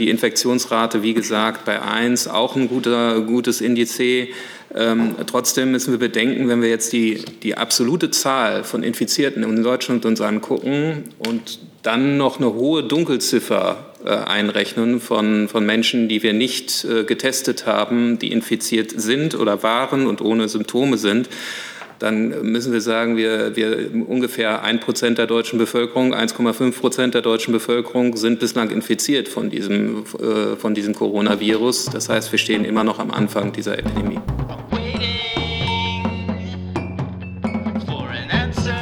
die Infektionsrate, wie gesagt, bei 1 auch ein guter, gutes Indiz. Ähm, trotzdem müssen wir bedenken, wenn wir jetzt die, die absolute Zahl von Infizierten in Deutschland uns angucken und dann noch eine hohe Dunkelziffer äh, einrechnen von, von Menschen, die wir nicht äh, getestet haben, die infiziert sind oder waren und ohne Symptome sind, dann müssen wir sagen, wir, wir ungefähr ein Prozent der deutschen Bevölkerung, 1,5 Prozent der deutschen Bevölkerung sind bislang infiziert von diesem, äh, von diesem Coronavirus. Das heißt, wir stehen immer noch am Anfang dieser Epidemie.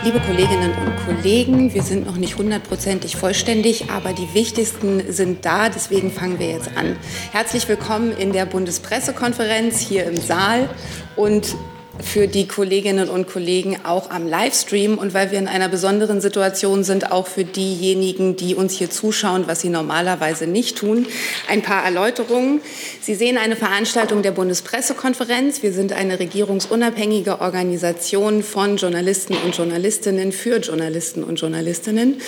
Liebe Kolleginnen und Kollegen, wir sind noch nicht hundertprozentig vollständig, aber die wichtigsten sind da. Deswegen fangen wir jetzt an. Herzlich willkommen in der Bundespressekonferenz hier im Saal und für die Kolleginnen und Kollegen auch am Livestream und weil wir in einer besonderen Situation sind, auch für diejenigen, die uns hier zuschauen, was sie normalerweise nicht tun. Ein paar Erläuterungen. Sie sehen eine Veranstaltung der Bundespressekonferenz. Wir sind eine regierungsunabhängige Organisation von Journalisten und Journalistinnen für Journalisten und Journalistinnen.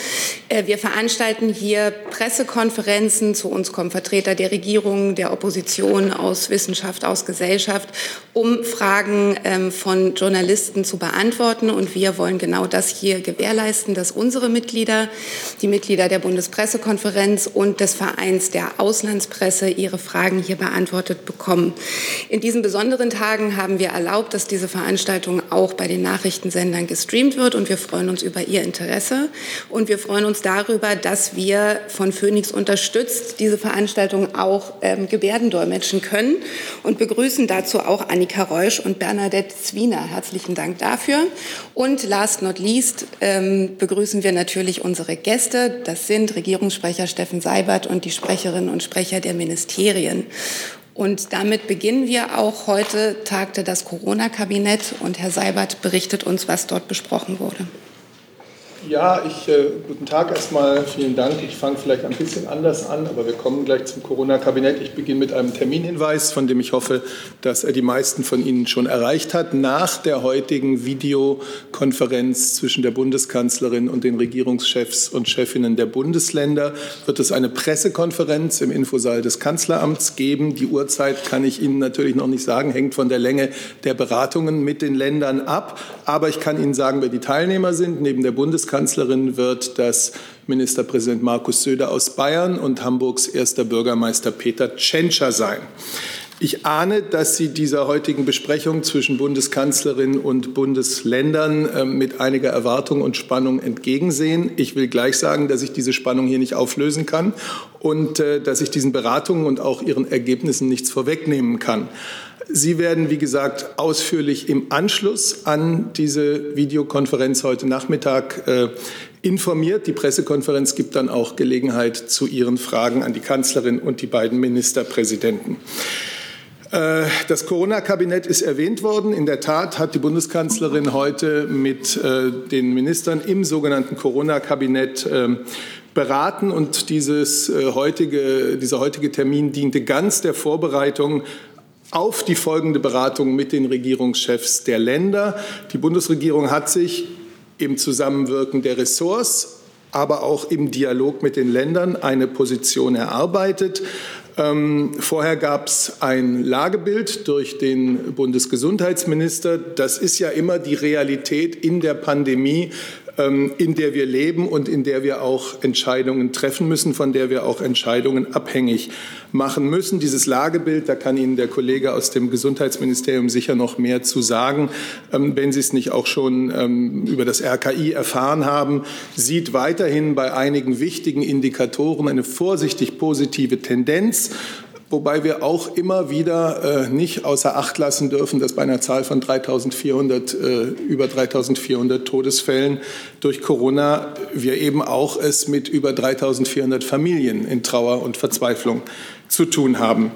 Äh, wir veranstalten hier Pressekonferenzen. Zu uns kommen Vertreter der Regierung, der Opposition, aus Wissenschaft, aus Gesellschaft, um Fragen ähm, von Journalisten zu beantworten. Und wir wollen genau das hier gewährleisten, dass unsere Mitglieder, die Mitglieder der Bundespressekonferenz und des Vereins der Auslandspresse ihre Fragen hier beantwortet bekommen. In diesen besonderen Tagen haben wir erlaubt, dass diese Veranstaltung auch bei den Nachrichtensendern gestreamt wird. Und wir freuen uns über Ihr Interesse. Und wir freuen uns darüber, dass wir von Phoenix unterstützt diese Veranstaltung auch ähm, Gebärden können und begrüßen dazu auch Annika Reusch und Bernadette Zwiener. Herzlichen Dank dafür. Und last not least ähm, begrüßen wir natürlich unsere Gäste. Das sind Regierungssprecher Steffen Seibert und die Sprecherinnen und Sprecher der Ministerien. Und damit beginnen wir auch. Heute tagte das Corona-Kabinett und Herr Seibert berichtet uns, was dort besprochen wurde. Ja, ich, äh, guten Tag erstmal, vielen Dank. Ich fange vielleicht ein bisschen anders an, aber wir kommen gleich zum Corona-Kabinett. Ich beginne mit einem Terminhinweis, von dem ich hoffe, dass er die meisten von Ihnen schon erreicht hat. Nach der heutigen Videokonferenz zwischen der Bundeskanzlerin und den Regierungschefs und Chefinnen der Bundesländer wird es eine Pressekonferenz im Infosaal des Kanzleramts geben. Die Uhrzeit kann ich Ihnen natürlich noch nicht sagen, hängt von der Länge der Beratungen mit den Ländern ab. Aber ich kann Ihnen sagen, wer die Teilnehmer sind. Neben der Bundeskanzlerin Bundeskanzlerin wird das Ministerpräsident Markus Söder aus Bayern und Hamburgs erster Bürgermeister Peter Tschentscher sein. Ich ahne, dass Sie dieser heutigen Besprechung zwischen Bundeskanzlerin und Bundesländern äh, mit einiger Erwartung und Spannung entgegensehen. Ich will gleich sagen, dass ich diese Spannung hier nicht auflösen kann und äh, dass ich diesen Beratungen und auch ihren Ergebnissen nichts vorwegnehmen kann. Sie werden, wie gesagt, ausführlich im Anschluss an diese Videokonferenz heute Nachmittag äh, informiert. Die Pressekonferenz gibt dann auch Gelegenheit zu Ihren Fragen an die Kanzlerin und die beiden Ministerpräsidenten. Äh, das Corona-Kabinett ist erwähnt worden. In der Tat hat die Bundeskanzlerin heute mit äh, den Ministern im sogenannten Corona-Kabinett ähm, beraten und dieses heutige, dieser heutige Termin diente ganz der Vorbereitung auf die folgende Beratung mit den Regierungschefs der Länder. Die Bundesregierung hat sich im Zusammenwirken der Ressorts, aber auch im Dialog mit den Ländern eine Position erarbeitet. Ähm, vorher gab es ein Lagebild durch den Bundesgesundheitsminister. Das ist ja immer die Realität in der Pandemie, in der wir leben und in der wir auch Entscheidungen treffen müssen, von der wir auch Entscheidungen abhängig machen müssen. Dieses Lagebild, da kann Ihnen der Kollege aus dem Gesundheitsministerium sicher noch mehr zu sagen, ähm, wenn Sie es nicht auch schon ähm, über das RKI erfahren haben, sieht weiterhin bei einigen wichtigen Indikatoren eine vorsichtig positive Tendenz wobei wir auch immer wieder äh, nicht außer Acht lassen dürfen, dass bei einer Zahl von 3.400, äh, über 3.400 Todesfällen durch Corona wir eben auch es mit über 3.400 Familien in Trauer und Verzweiflung zu tun haben.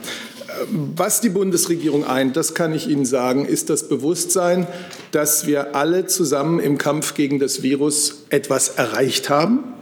Was die Bundesregierung eint, das kann ich Ihnen sagen, ist das Bewusstsein, dass wir alle zusammen im Kampf gegen das Virus etwas erreicht haben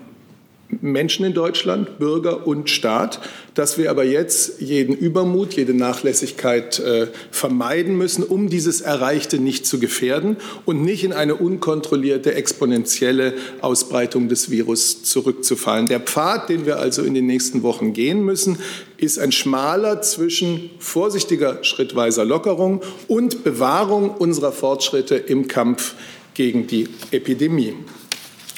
Menschen in Deutschland, Bürger und Staat, dass wir aber jetzt jeden Übermut, jede Nachlässigkeit äh, vermeiden müssen, um dieses Erreichte nicht zu gefährden und nicht in eine unkontrollierte, exponentielle Ausbreitung des Virus zurückzufallen. Der Pfad, den wir also in den nächsten Wochen gehen müssen, ist ein schmaler zwischen vorsichtiger schrittweiser Lockerung und Bewahrung unserer Fortschritte im Kampf gegen die Epidemie.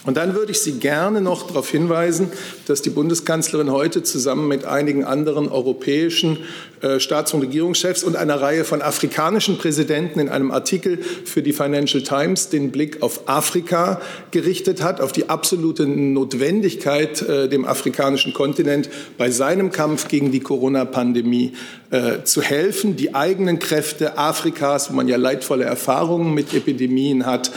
Und dann würde ich Sie gerne noch darauf hinweisen, dass die Bundeskanzlerin heute zusammen mit einigen anderen europäischen äh, Staats- und Regierungschefs und einer Reihe von afrikanischen Präsidenten in einem Artikel für die Financial Times den Blick auf Afrika gerichtet hat, auf die absolute Notwendigkeit, äh, dem afrikanischen Kontinent bei seinem Kampf gegen die Corona-Pandemie äh, zu helfen, die eigenen Kräfte Afrikas, wo man ja leidvolle Erfahrungen mit Epidemien hat,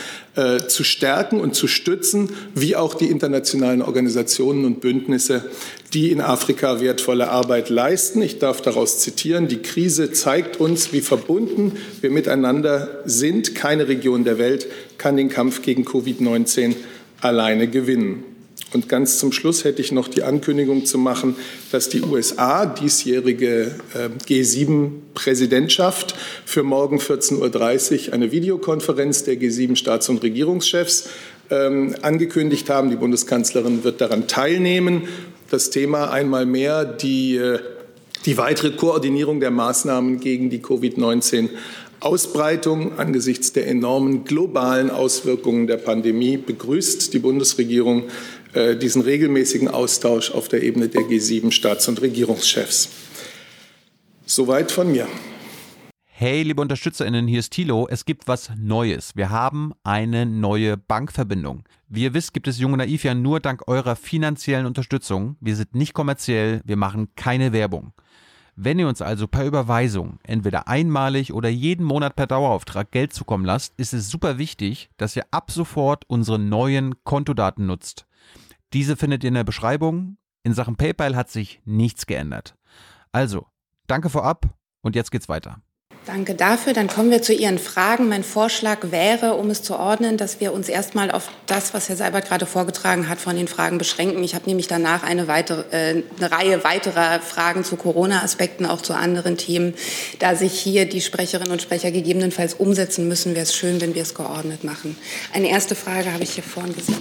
zu stärken und zu stützen, wie auch die internationalen Organisationen und Bündnisse, die in Afrika wertvolle Arbeit leisten. Ich darf daraus zitieren, die Krise zeigt uns, wie verbunden wir miteinander sind. Keine Region der Welt kann den Kampf gegen Covid-19 alleine gewinnen. Und ganz zum Schluss hätte ich noch die Ankündigung zu machen, dass die USA diesjährige äh, G7-Präsidentschaft für morgen 14.30 Uhr eine Videokonferenz der G7-Staats- und Regierungschefs ähm, angekündigt haben. Die Bundeskanzlerin wird daran teilnehmen das Thema einmal mehr die, äh, die weitere Koordinierung der Maßnahmen gegen die Covid-19 Ausbreitung angesichts der enormen globalen Auswirkungen der Pandemie begrüßt die Bundesregierung diesen regelmäßigen Austausch auf der Ebene der G7 Staats- und Regierungschefs. Soweit von mir. Hey, liebe UnterstützerInnen, hier ist Thilo. Es gibt was Neues. Wir haben eine neue Bankverbindung. Wie ihr wisst, gibt es Junge Naiv ja nur dank eurer finanziellen Unterstützung. Wir sind nicht kommerziell, wir machen keine Werbung. Wenn ihr uns also per Überweisung, entweder einmalig oder jeden Monat per Dauerauftrag Geld zukommen lasst, ist es super wichtig, dass ihr ab sofort unsere neuen Kontodaten nutzt. Diese findet ihr in der Beschreibung. In Sachen PayPal hat sich nichts geändert. Also, danke vorab und jetzt geht's weiter. Danke dafür. Dann kommen wir zu Ihren Fragen. Mein Vorschlag wäre, um es zu ordnen, dass wir uns erstmal auf das, was Herr Seibert gerade vorgetragen hat, von den Fragen beschränken. Ich habe nämlich danach eine, weitere, äh, eine Reihe weiterer Fragen zu Corona-Aspekten, auch zu anderen Themen. Da sich hier die Sprecherinnen und Sprecher gegebenenfalls umsetzen müssen, wäre es schön, wenn wir es geordnet machen. Eine erste Frage habe ich hier vorne gesehen.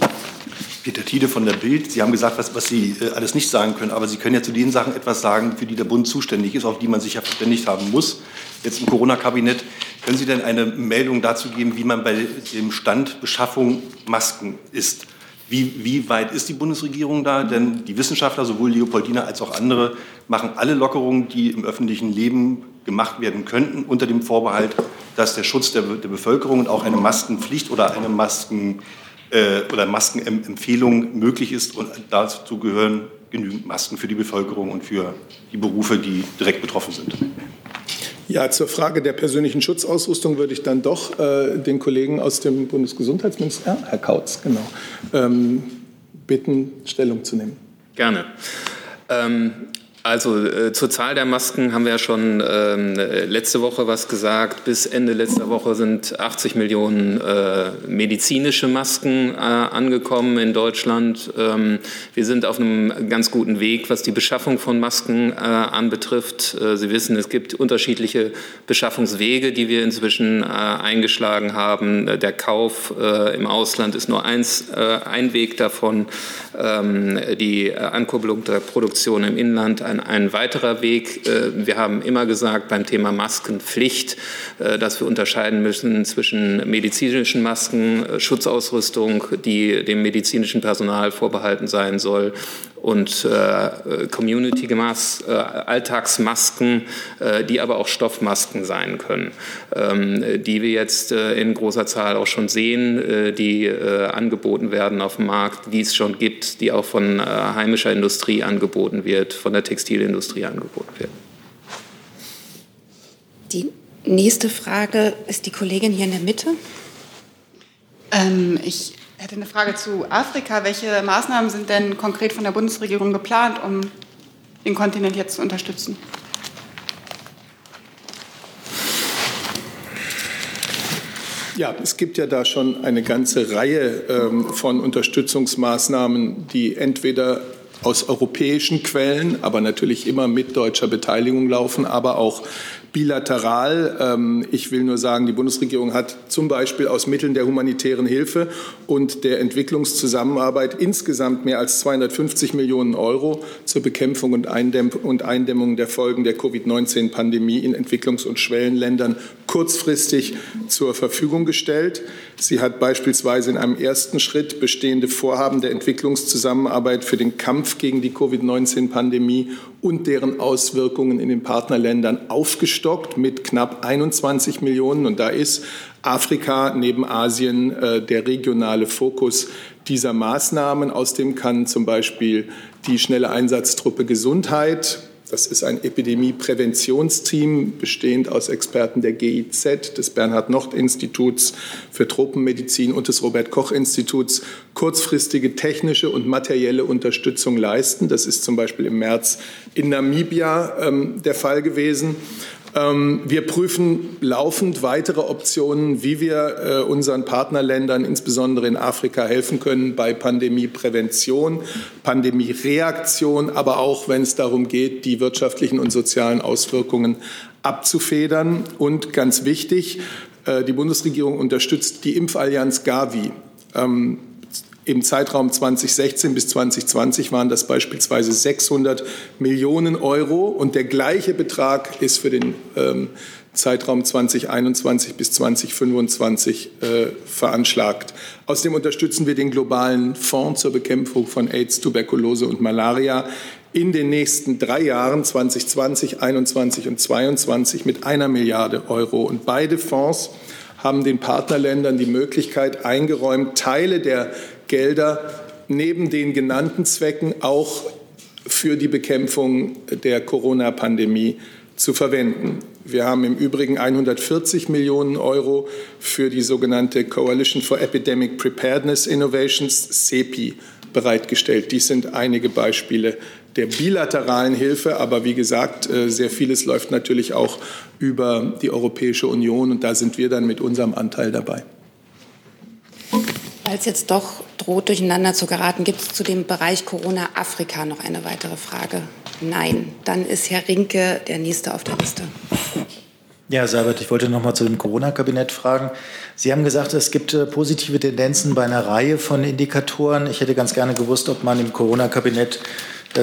Peter Tiede von der Bild. Sie haben gesagt, was, was Sie äh, alles nicht sagen können, aber Sie können ja zu den Sachen etwas sagen, für die der Bund zuständig ist, auf die man sich ja verständigt haben muss jetzt im Corona-Kabinett. Können Sie denn eine Meldung dazu geben, wie man bei dem Stand Beschaffung Masken ist? Wie, wie weit ist die Bundesregierung da? Denn die Wissenschaftler, sowohl Leopoldina als auch andere, machen alle Lockerungen, die im öffentlichen Leben gemacht werden könnten, unter dem Vorbehalt, dass der Schutz der, der Bevölkerung und auch eine Maskenpflicht oder eine Masken, oder Maskenempfehlung möglich ist. Und dazu gehören genügend Masken für die Bevölkerung und für die Berufe, die direkt betroffen sind. Ja, zur Frage der persönlichen Schutzausrüstung würde ich dann doch äh, den Kollegen aus dem Bundesgesundheitsministerium, Herr Kautz, genau, ähm, bitten, Stellung zu nehmen. Gerne. Ähm, also äh, zur Zahl der Masken haben wir ja schon ähm, letzte Woche was gesagt. Bis Ende letzter Woche sind 80 Millionen äh, medizinische Masken äh, angekommen in Deutschland. Ähm, wir sind auf einem ganz guten Weg, was die Beschaffung von Masken äh, anbetrifft. Äh, Sie wissen, es gibt unterschiedliche Beschaffungswege, die wir inzwischen äh, eingeschlagen haben. Der Kauf im Ausland ist nur eins, ein Weg davon. Ähm, die Ankurbelung der Produktion im Inland ein, ein weiterer Weg. Äh, wir haben immer gesagt beim Thema Maskenpflicht, äh, dass wir unterscheiden müssen zwischen medizinischen Masken, äh, Schutzausrüstung, die dem medizinischen Personal vorbehalten sein soll, und äh, Community Mass, äh, Alltagsmasken, äh, die aber auch Stoffmasken sein können, ähm, die wir jetzt äh, in großer Zahl auch schon sehen, äh, die äh, angeboten werden auf dem Markt, die es schon gibt, die auch von heimischer Industrie angeboten wird, von der Textilindustrie angeboten wird. Die nächste Frage ist die Kollegin hier in der Mitte. Ähm, ich ich hätte eine Frage zu Afrika. Welche Maßnahmen sind denn konkret von der Bundesregierung geplant, um den Kontinent jetzt zu unterstützen? Ja, es gibt ja da schon eine ganze Reihe ähm, von Unterstützungsmaßnahmen, die entweder aus europäischen Quellen, aber natürlich immer mit deutscher Beteiligung laufen, aber auch bilateral. Ähm, ich will nur sagen, die Bundesregierung hat zum Beispiel aus Mitteln der humanitären Hilfe und der Entwicklungszusammenarbeit insgesamt mehr als 250 Millionen Euro zur Bekämpfung und Eindämmung der Folgen der Covid-19-Pandemie in Entwicklungs- und Schwellenländern kurzfristig zur Verfügung gestellt. Sie hat beispielsweise in einem ersten Schritt bestehende Vorhaben der Entwicklungszusammenarbeit für den Kampf gegen die Covid-19-Pandemie und deren Auswirkungen in den Partnerländern aufgestockt mit knapp 21 Millionen. Und da ist Afrika neben Asien äh, der regionale Fokus dieser Maßnahmen. Außerdem kann zum Beispiel die schnelle Einsatztruppe Gesundheit das ist ein Epidemiepräventionsteam, bestehend aus Experten der GIZ, des Bernhard-Nocht-Instituts für Tropenmedizin und des Robert-Koch-Instituts, kurzfristige technische und materielle Unterstützung leisten. Das ist zum Beispiel im März in Namibia ähm, der Fall gewesen. Ähm, wir prüfen laufend weitere Optionen, wie wir äh, unseren Partnerländern, insbesondere in Afrika, helfen können bei Pandemieprävention, Pandemiereaktion, aber auch, wenn es darum geht, die wirtschaftlichen und sozialen Auswirkungen abzufedern. Und ganz wichtig, äh, die Bundesregierung unterstützt die Impfallianz Gavi. Im Zeitraum 2016 bis 2020 waren das beispielsweise 600 Millionen Euro und der gleiche Betrag ist für den ähm, Zeitraum 2021 bis 2025 äh, veranschlagt. Außerdem unterstützen wir den globalen Fonds zur Bekämpfung von AIDS, Tuberkulose und Malaria in den nächsten drei Jahren 2020, 2021 und 2022 mit einer Milliarde Euro. Und beide Fonds haben den Partnerländern die Möglichkeit eingeräumt, Teile der Gelder neben den genannten Zwecken auch für die Bekämpfung der Corona-Pandemie zu verwenden. Wir haben im Übrigen 140 Millionen Euro für die sogenannte Coalition for Epidemic Preparedness Innovations, CEPI, bereitgestellt. Dies sind einige Beispiele der bilateralen Hilfe, aber wie gesagt, äh, sehr vieles läuft natürlich auch über die Europäische Union und da sind wir dann mit unserem Anteil dabei. Es jetzt doch droht, durcheinander zu geraten, gibt es zu dem Bereich Corona Afrika noch eine weitere Frage? Nein. Dann ist Herr Rinke der Nächste auf der Liste. Ja, Seibert, ich wollte noch mal zu dem Corona-Kabinett fragen. Sie haben gesagt, es gibt äh, positive Tendenzen bei einer Reihe von Indikatoren. Ich hätte ganz gerne gewusst, ob man im Corona-Kabinett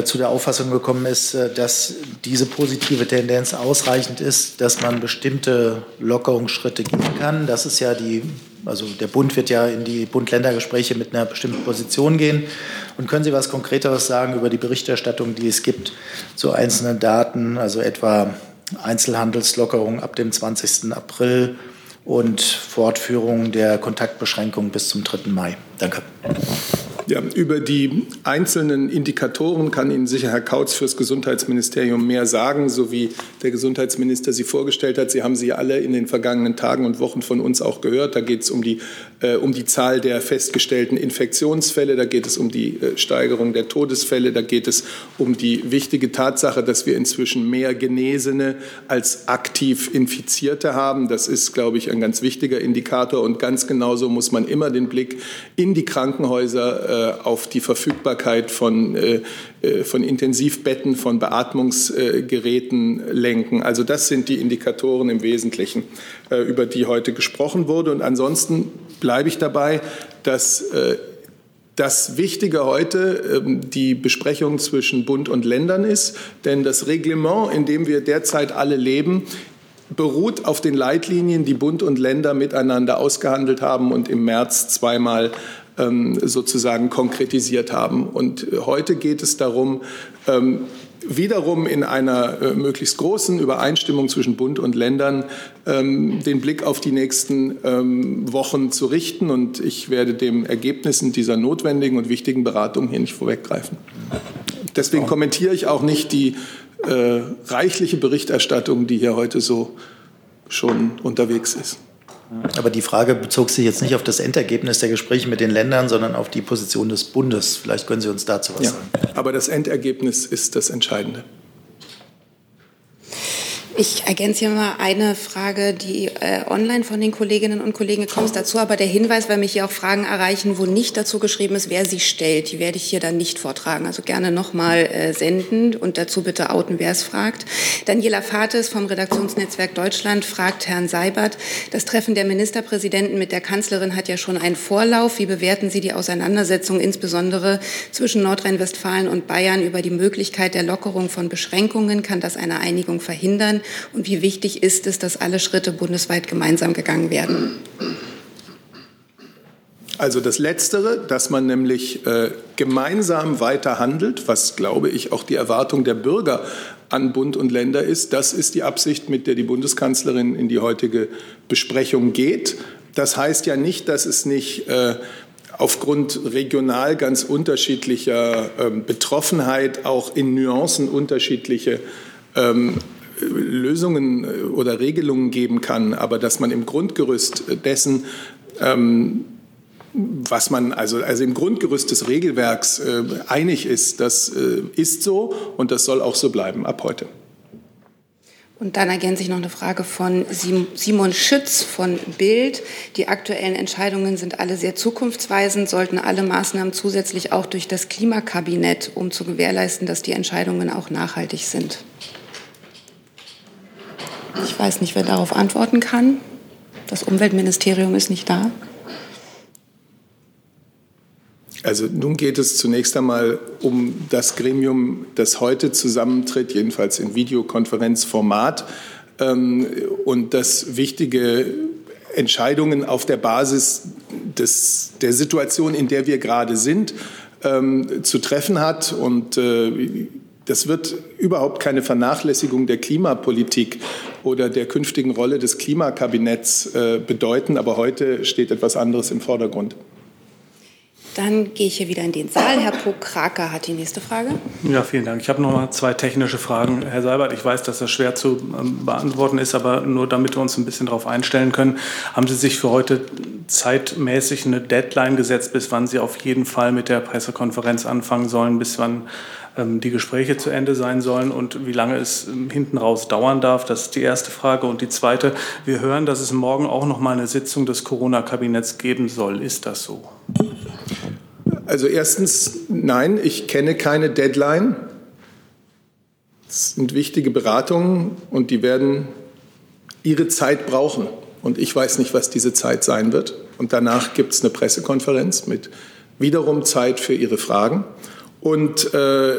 zu der Auffassung gekommen ist, äh, dass diese positive Tendenz ausreichend ist, dass man bestimmte Lockerungsschritte gehen kann. Das ist ja die also der Bund wird ja in die Bund-Länder-Gespräche mit einer bestimmten Position gehen. Und können Sie was Konkreteres sagen über die Berichterstattung, die es gibt zu einzelnen Daten, also etwa Einzelhandelslockerung ab dem 20. April und Fortführung der Kontaktbeschränkungen bis zum 3. Mai? Danke. Ja, über die einzelnen Indikatoren kann Ihnen sicher Herr Kautz fürs Gesundheitsministerium mehr sagen, so wie der Gesundheitsminister sie vorgestellt hat. Sie haben sie alle in den vergangenen Tagen und Wochen von uns auch gehört. Da geht es um die, um die Zahl der festgestellten Infektionsfälle, da geht es um die äh, Steigerung der Todesfälle, da geht es um die wichtige Tatsache, dass wir inzwischen mehr Genesene als aktiv Infizierte haben. Das ist, glaube ich, ein ganz wichtiger Indikator. Und ganz genauso muss man immer den Blick in die Krankenhäuser äh, auf die Verfügbarkeit von, äh, äh, von Intensivbetten, von Beatmungsgeräten lenken. Also das sind die Indikatoren im Wesentlichen, über die heute gesprochen wurde. Und ansonsten bleibe ich dabei, dass das Wichtige heute ähm, die Besprechung zwischen Bund und Ländern ist, denn das Reglement, in dem wir derzeit alle leben, beruht auf den Leitlinien, die Bund und Länder miteinander ausgehandelt haben und im März zweimal sozusagen konkretisiert haben. Und heute geht es darum, ähm, wiederum in einer äh, möglichst großen Übereinstimmung zwischen Bund und Ländern ähm, den Blick auf die nächsten ähm, Wochen zu richten. Und ich werde den Ergebnissen dieser notwendigen und wichtigen Beratung hier nicht vorweggreifen. Deswegen kommentiere ich auch nicht die äh, reichliche Berichterstattung, die hier heute so schon unterwegs ist. Aber die Frage bezog sich jetzt nicht auf das Endergebnis der Gespräche mit den Ländern, sondern auf die Position des Bundes. Vielleicht können Sie uns dazu was ja, sagen. Aber das Endergebnis ist das Entscheidende. Ich ergänze hier mal eine Frage, die äh, online von den Kolleginnen und Kollegen kommt dazu, aber der Hinweis, weil mich hier auch Fragen erreichen, wo nicht dazu geschrieben ist, wer sie stellt, die werde ich hier dann nicht vortragen. Also gerne nochmal äh, senden und dazu bitte outen, wer es fragt. Daniela Fates vom Redaktionsnetzwerk Deutschland fragt Herrn Seibert, das Treffen der Ministerpräsidenten mit der Kanzlerin hat ja schon einen Vorlauf. Wie bewerten Sie die Auseinandersetzung insbesondere zwischen Nordrhein-Westfalen und Bayern über die Möglichkeit der Lockerung von Beschränkungen? Kann das eine Einigung verhindern? Und wie wichtig ist es, dass alle Schritte bundesweit gemeinsam gegangen werden? Also das Letztere, dass man nämlich äh, gemeinsam weiter handelt, was, glaube ich, auch die Erwartung der Bürger an Bund und Länder ist, das ist die Absicht, mit der die Bundeskanzlerin in die heutige Besprechung geht. Das heißt ja nicht, dass es nicht äh, aufgrund regional ganz unterschiedlicher äh, Betroffenheit auch in Nuancen unterschiedliche ähm, Lösungen äh, oder Regelungen geben kann, aber dass man im Grundgerüst dessen, ähm, was man also, also im Grundgerüst des Regelwerks äh, einig ist, das äh, ist so und das soll auch so bleiben ab heute. Und dann ergänze ich noch eine Frage von Simon Schütz von Bild. Die aktuellen Entscheidungen sind alle sehr zukunftsweisend, sollten alle Maßnahmen zusätzlich auch durch das Klimakabinett, um zu gewährleisten, dass die Entscheidungen auch nachhaltig sind. Ich weiß nicht, wer darauf antworten kann. Das Umweltministerium ist nicht da. Also nun geht es zunächst einmal um das Gremium, das heute zusammentritt, jedenfalls in Videokonferenzformat, ähm, und das wichtige Entscheidungen auf der Basis des, der Situation, in der wir gerade sind, ähm, zu treffen hat. Und äh, das wird überhaupt keine Vernachlässigung der Klimapolitik oder der künftigen Rolle des Klimakabinetts äh, bedeuten. Aber heute steht etwas anderes im Vordergrund. Dann gehe ich hier wieder in den Saal. Herr Pokraker hat die nächste Frage. Ja, vielen Dank. Ich habe noch mal zwei technische Fragen. Herr Seibert, ich weiß, dass das schwer zu ähm, beantworten ist, aber nur damit wir uns ein bisschen darauf einstellen können. Haben Sie sich für heute zeitmäßig eine Deadline gesetzt, bis wann Sie auf jeden Fall mit der Pressekonferenz anfangen sollen, bis wann die Gespräche zu Ende sein sollen und wie lange es ähm, hinten raus dauern darf. Das ist die erste Frage. Und die zweite, wir hören, dass es morgen auch noch mal eine Sitzung des Corona-Kabinetts geben soll. Ist das so? Also erstens, nein, ich kenne keine Deadline. Es sind wichtige Beratungen und die werden ihre Zeit brauchen. Und ich weiß nicht, was diese Zeit sein wird. Und danach gibt es eine Pressekonferenz mit wiederum Zeit für Ihre Fragen. Und äh,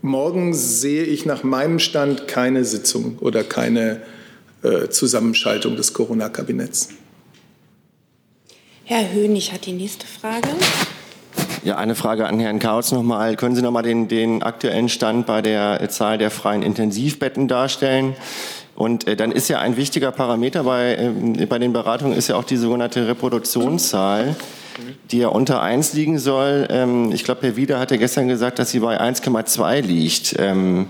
morgen sehe ich nach meinem Stand keine Sitzung oder keine äh, Zusammenschaltung des Corona-Kabinetts. Herr Hönig hat die nächste Frage. Ja, eine Frage an Herrn Kautz nochmal. Können Sie nochmal den, den aktuellen Stand bei der Zahl der freien Intensivbetten darstellen? Und äh, dann ist ja ein wichtiger Parameter bei, äh, bei den Beratungen ist ja auch die sogenannte Reproduktionszahl die ja unter 1 liegen soll. Ähm, ich glaube, Herr Wieder hatte gestern gesagt, dass sie bei 1,2 liegt. Ähm,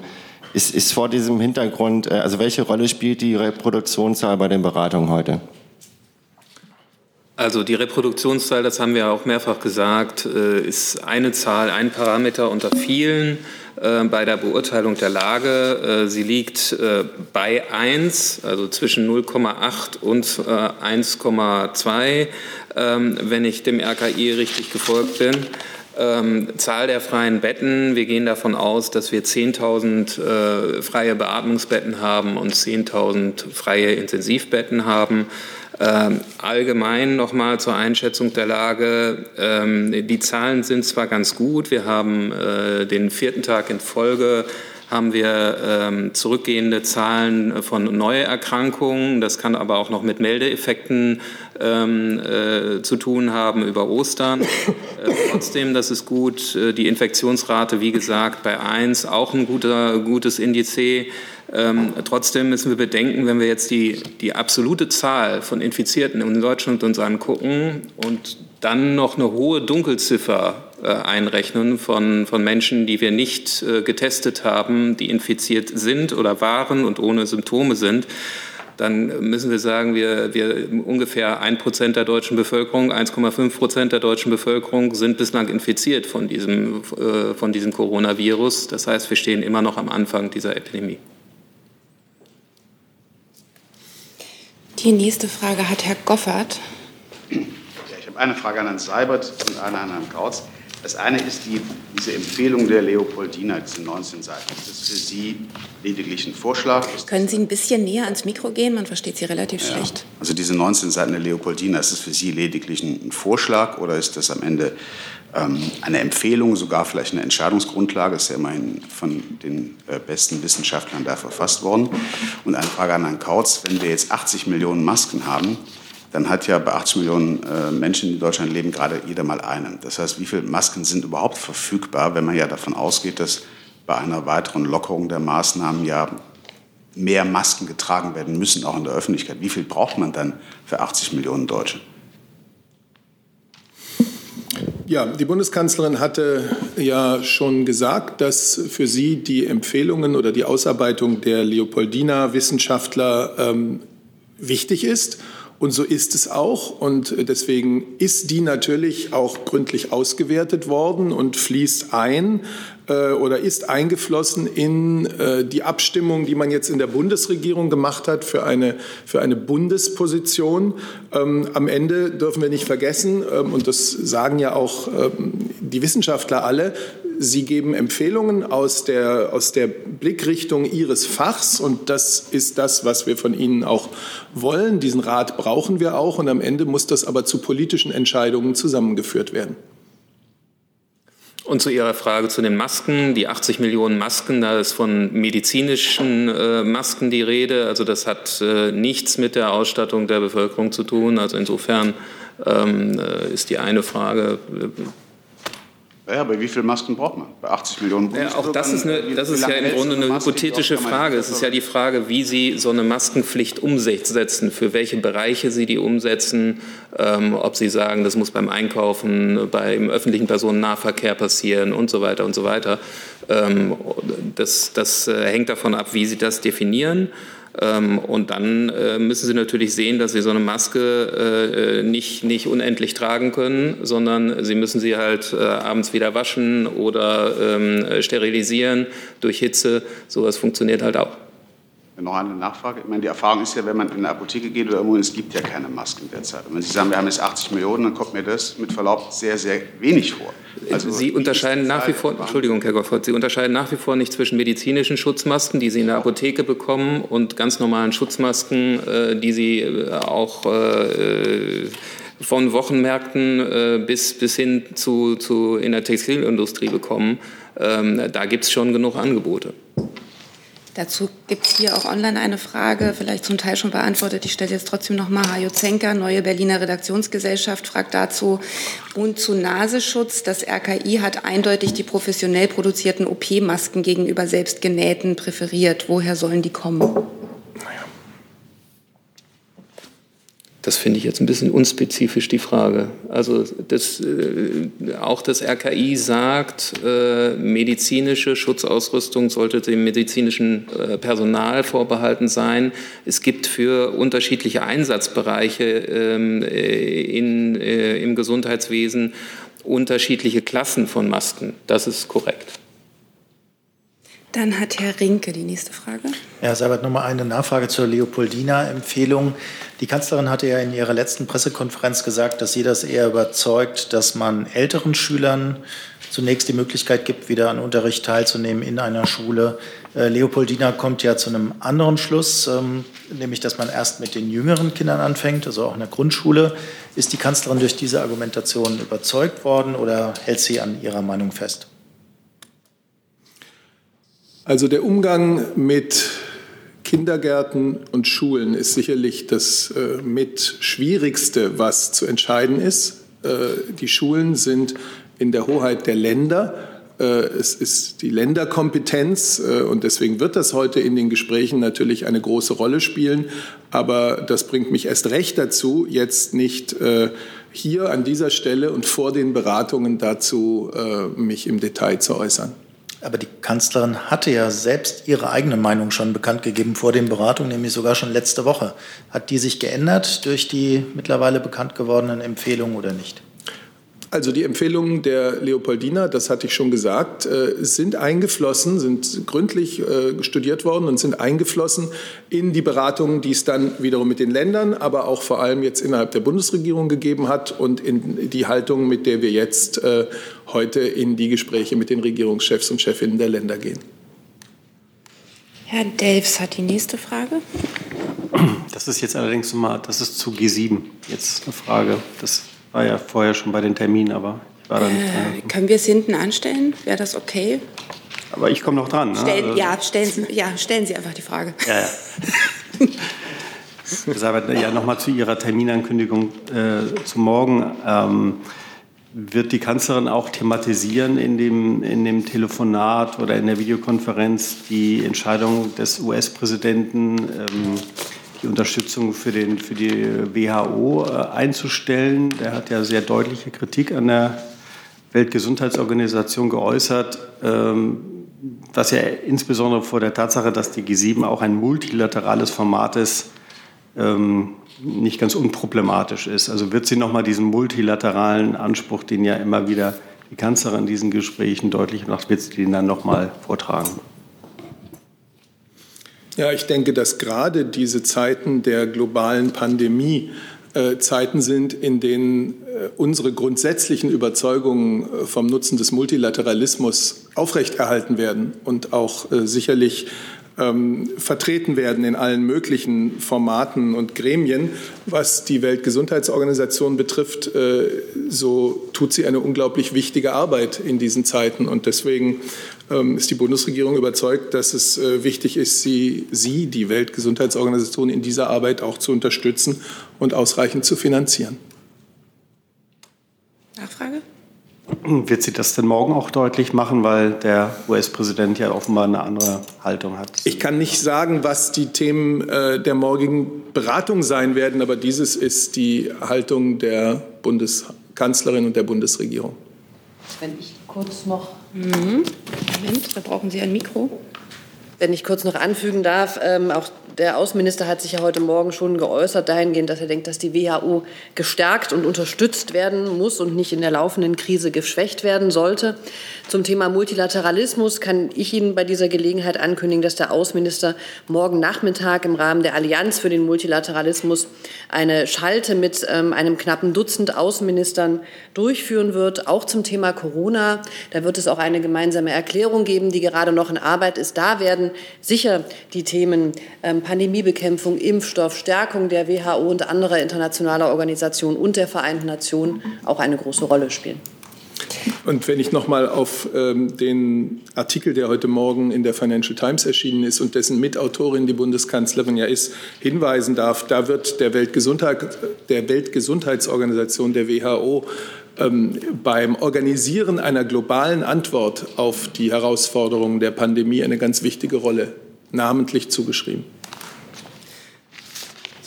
ist, ist vor diesem Hintergrund, äh, also welche Rolle spielt die Reproduktionszahl bei den Beratungen heute? Also die Reproduktionszahl, das haben wir auch mehrfach gesagt, äh, ist eine Zahl, ein Parameter unter vielen äh, bei der Beurteilung der Lage. Sie liegt bei 1, also zwischen 0,8 und 1,2 ähm, wenn ich dem RKI richtig gefolgt bin. Ähm, Zahl der freien Betten. Wir gehen davon aus, dass wir 10.000 äh, freie Beatmungsbetten haben und 10.000 freie Intensivbetten haben. Ähm, allgemein nochmal zur Einschätzung der Lage. Ähm, die Zahlen sind zwar ganz gut. Wir haben äh, den vierten Tag in Folge haben wir ähm, zurückgehende Zahlen von Neuerkrankungen. Das kann aber auch noch mit Meldeeffekten ähm, äh, zu tun haben über Ostern. Äh, trotzdem, das ist gut. Äh, die Infektionsrate, wie gesagt, bei 1 auch ein guter, gutes Indiz. Ähm, trotzdem müssen wir bedenken, wenn wir jetzt die, die absolute Zahl von Infizierten in Deutschland uns angucken und dann noch eine hohe Dunkelziffer äh, einrechnen von, von Menschen, die wir nicht äh, getestet haben, die infiziert sind oder waren und ohne Symptome sind, dann müssen wir sagen, wir, wir ungefähr ein Prozent der deutschen Bevölkerung, 1,5 Prozent der deutschen Bevölkerung sind bislang infiziert von diesem, äh, von diesem Coronavirus. Das heißt, wir stehen immer noch am Anfang dieser Epidemie. Die nächste Frage hat Herr Goffert. Ja, ich habe eine Frage an Herrn Seibert und eine an Herrn Kautz. Das eine ist die, diese Empfehlung der Leopoldina, diese 19 Seiten. Ist das für Sie lediglich ein Vorschlag? Können Sie ein bisschen näher ans Mikro gehen? Man versteht Sie relativ ja. schlecht. Also diese 19 Seiten der Leopoldina, ist das für Sie lediglich ein Vorschlag oder ist das am Ende ähm, eine Empfehlung, sogar vielleicht eine Entscheidungsgrundlage? Ist ja immerhin von den äh, besten Wissenschaftlern da verfasst worden. Und eine Frage an Herrn Kautz. Wenn wir jetzt 80 Millionen Masken haben, dann hat ja bei 80 Millionen äh, Menschen, die in Deutschland leben, gerade jeder mal eine. Das heißt, wie viele Masken sind überhaupt verfügbar, wenn man ja davon ausgeht, dass bei einer weiteren Lockerung der Maßnahmen ja mehr Masken getragen werden müssen, auch in der Öffentlichkeit. Wie viel braucht man dann für 80 Millionen Deutsche? Ja, die Bundeskanzlerin hatte ja schon gesagt, dass für sie die Empfehlungen oder die Ausarbeitung der Leopoldina Wissenschaftler ähm, wichtig ist. Und so ist es auch. Und deswegen ist die natürlich auch gründlich ausgewertet worden und fließt ein äh, oder ist eingeflossen in äh, die Abstimmung, die man jetzt in der Bundesregierung gemacht hat für eine, für eine Bundesposition. Ähm, am Ende dürfen wir nicht vergessen, ähm, und das sagen ja auch ähm, die Wissenschaftler alle, Sie geben Empfehlungen aus der, aus der Blickrichtung Ihres Fachs und das ist das, was wir von Ihnen auch wollen. Diesen Rat brauchen wir auch und am Ende muss das aber zu politischen Entscheidungen zusammengeführt werden. Und zu Ihrer Frage zu den Masken, die 80 Millionen Masken, da ist von medizinischen äh, Masken die Rede. Also das hat äh, nichts mit der Ausstattung der Bevölkerung zu tun. Also insofern ähm, äh, ist die eine Frage, äh, ja, aber wie viele Masken braucht man? Bei 80 Millionen ja, Auch das ist, eine, das ist ja im Grunde eine hypothetische Frage. Es ist ja die Frage, wie Sie so eine Maskenpflicht umsetzen, für welche Bereiche Sie die umsetzen, ähm, ob Sie sagen, das muss beim Einkaufen, beim öffentlichen Personennahverkehr passieren und so weiter und so weiter. Ähm, das, das äh, hängt davon ab, wie Sie das definieren. Ähm, und dann äh, müssen Sie natürlich sehen, dass Sie so eine Maske äh, nicht, nicht unendlich tragen können, sondern Sie müssen sie halt äh, abends wieder waschen oder ähm, sterilisieren durch Hitze. Sowas funktioniert halt auch. Noch eine Nachfrage. Ich meine, die Erfahrung ist ja, wenn man in eine Apotheke geht oder irgendwo, es gibt ja keine Masken derzeit. Und wenn Sie sagen, wir haben jetzt 80 Millionen, dann kommt mir das mit Verlaub sehr, sehr wenig vor. Also Sie unterscheiden nach wie vor, Entschuldigung, Herr Goffert, Sie unterscheiden nach wie vor nicht zwischen medizinischen Schutzmasken, die Sie in der Apotheke bekommen, und ganz normalen Schutzmasken, äh, die Sie äh, auch äh, von Wochenmärkten bis, bis hin zu, zu in der Textilindustrie bekommen. Ähm, da gibt es schon genug Angebote. Dazu gibt es hier auch online eine Frage, vielleicht zum Teil schon beantwortet. Ich stelle jetzt trotzdem noch mal Hajo Zenker, neue Berliner Redaktionsgesellschaft, fragt dazu. Und zu Nasenschutz. Das RKI hat eindeutig die professionell produzierten OP-Masken gegenüber selbstgenähten präferiert. Woher sollen die kommen? Das finde ich jetzt ein bisschen unspezifisch, die Frage. Also das, äh, auch das RKI sagt, äh, medizinische Schutzausrüstung sollte dem medizinischen äh, Personal vorbehalten sein. Es gibt für unterschiedliche Einsatzbereiche ähm, äh, in, äh, im Gesundheitswesen unterschiedliche Klassen von Masken. Das ist korrekt. Dann hat Herr Rinke die nächste Frage. Herr Seibert, nochmal eine Nachfrage zur Leopoldina-Empfehlung. Die Kanzlerin hatte ja in ihrer letzten Pressekonferenz gesagt, dass sie das eher überzeugt, dass man älteren Schülern zunächst die Möglichkeit gibt, wieder an Unterricht teilzunehmen in einer Schule. Äh, Leopoldina kommt ja zu einem anderen Schluss, ähm, nämlich dass man erst mit den jüngeren Kindern anfängt, also auch in der Grundschule. Ist die Kanzlerin durch diese Argumentation überzeugt worden oder hält sie an ihrer Meinung fest? Also der Umgang mit Kindergärten und Schulen ist sicherlich das äh, mit schwierigste, was zu entscheiden ist. Äh, die Schulen sind in der Hoheit der Länder. Äh, es ist die Länderkompetenz äh, und deswegen wird das heute in den Gesprächen natürlich eine große Rolle spielen. Aber das bringt mich erst recht dazu, jetzt nicht äh, hier an dieser Stelle und vor den Beratungen dazu mich im Detail zu äußern. Aber die Kanzlerin hatte ja selbst ihre eigene Meinung schon bekannt gegeben vor den Beratungen, nämlich sogar schon letzte Woche. Hat die sich geändert durch die mittlerweile bekannt gewordenen Empfehlungen oder nicht? Also die Empfehlungen der Leopoldina, das hatte ich schon gesagt, äh, sind eingeflossen, sind gründlich äh, studiert worden und sind eingeflossen in die Beratungen, die es dann wiederum mit den Ländern, aber auch vor allem jetzt innerhalb der Bundesregierung gegeben hat und in die Haltung, mit der wir jetzt äh, heute in die Gespräche mit den Regierungschefs und Chefinnen der Länder gehen. Herr Delfs hat die nächste Frage. Das ist jetzt allerdings nochmal, das ist zu G7 jetzt eine Frage. Das war ja vorher schon bei den Terminen, aber ich war da nicht dran. Äh, können wir es hinten anstellen? Wäre das okay? Aber ich komme noch dran. Ne? Stell, Also- ja, stellen Sie, ja, stellen Sie einfach die Frage. Ja, ja. Deshalb ja nochmal zu Ihrer Terminankündigung äh, zu morgen. Ähm, wird die Kanzlerin auch thematisieren in dem, in dem Telefonat oder in der Videokonferenz die Entscheidung des US-Präsidenten, ähm, die Unterstützung für, den, für die WHO äh, einzustellen? Der hat ja sehr deutliche Kritik an der Weltgesundheitsorganisation geäußert, ähm, was ja insbesondere vor der Tatsache, dass die G7 auch ein multilaterales Format ist, ähm, nicht ganz unproblematisch ist. Also wird sie nochmal diesen multilateralen Anspruch, den ja immer wieder die Kanzlerin in diesen Gesprächen deutlich macht, wird sie den dann nochmal vortragen? Ja, ich denke, dass gerade diese Zeiten der globalen Pandemie äh, Zeiten sind, in denen äh, unsere grundsätzlichen Überzeugungen äh, vom Nutzen des Multilateralismus aufrechterhalten werden und auch äh, sicherlich ähm, vertreten werden in allen möglichen Formaten und Gremien. Was die Weltgesundheitsorganisation betrifft, äh, so tut sie eine unglaublich wichtige Arbeit in diesen Zeiten. Und deswegen ist die Bundesregierung überzeugt, dass es äh, wichtig ist, sie, sie, die Weltgesundheitsorganisation, in dieser Arbeit auch zu unterstützen und ausreichend zu finanzieren. Nachfrage? Wird sie das denn morgen auch deutlich machen, weil der US-Präsident ja offenbar eine andere Haltung hat? Ich kann nicht sagen, was die Themen äh, der morgigen Beratung sein werden, aber dieses ist die Haltung der Bundeskanzlerin und der Bundesregierung. Wenn ich kurz noch. Mhm. Moment, da brauchen Sie ein Mikro. Wenn ich kurz noch anfügen darf, ähm, auch der Außenminister hat sich ja heute Morgen schon geäußert dahingehend, dass er denkt, dass die WHO gestärkt und unterstützt werden muss und nicht in der laufenden Krise geschwächt werden sollte. Zum Thema Multilateralismus kann ich Ihnen bei dieser Gelegenheit ankündigen, dass der Außenminister morgen Nachmittag im Rahmen der Allianz für den Multilateralismus eine Schalte mit ähm, einem knappen Dutzend Außenministern durchführen wird, auch zum Thema Corona. Da wird es auch eine gemeinsame Erklärung geben, die gerade noch in Arbeit ist. Da werden sicher die Themen ähm, Pandemiebekämpfung, Impfstoff, Stärkung der WHO und anderer internationaler Organisationen und der Vereinten Nationen auch eine große Rolle spielen. Und wenn ich noch mal auf ähm, den Artikel, der heute Morgen in der Financial Times erschienen ist und dessen Mitautorin die Bundeskanzlerin ja ist, hinweisen darf, da wird der, Weltgesundheit, der Weltgesundheitsorganisation, der WHO, ähm, beim Organisieren einer globalen Antwort auf die Herausforderungen der Pandemie eine ganz wichtige Rolle namentlich zugeschrieben.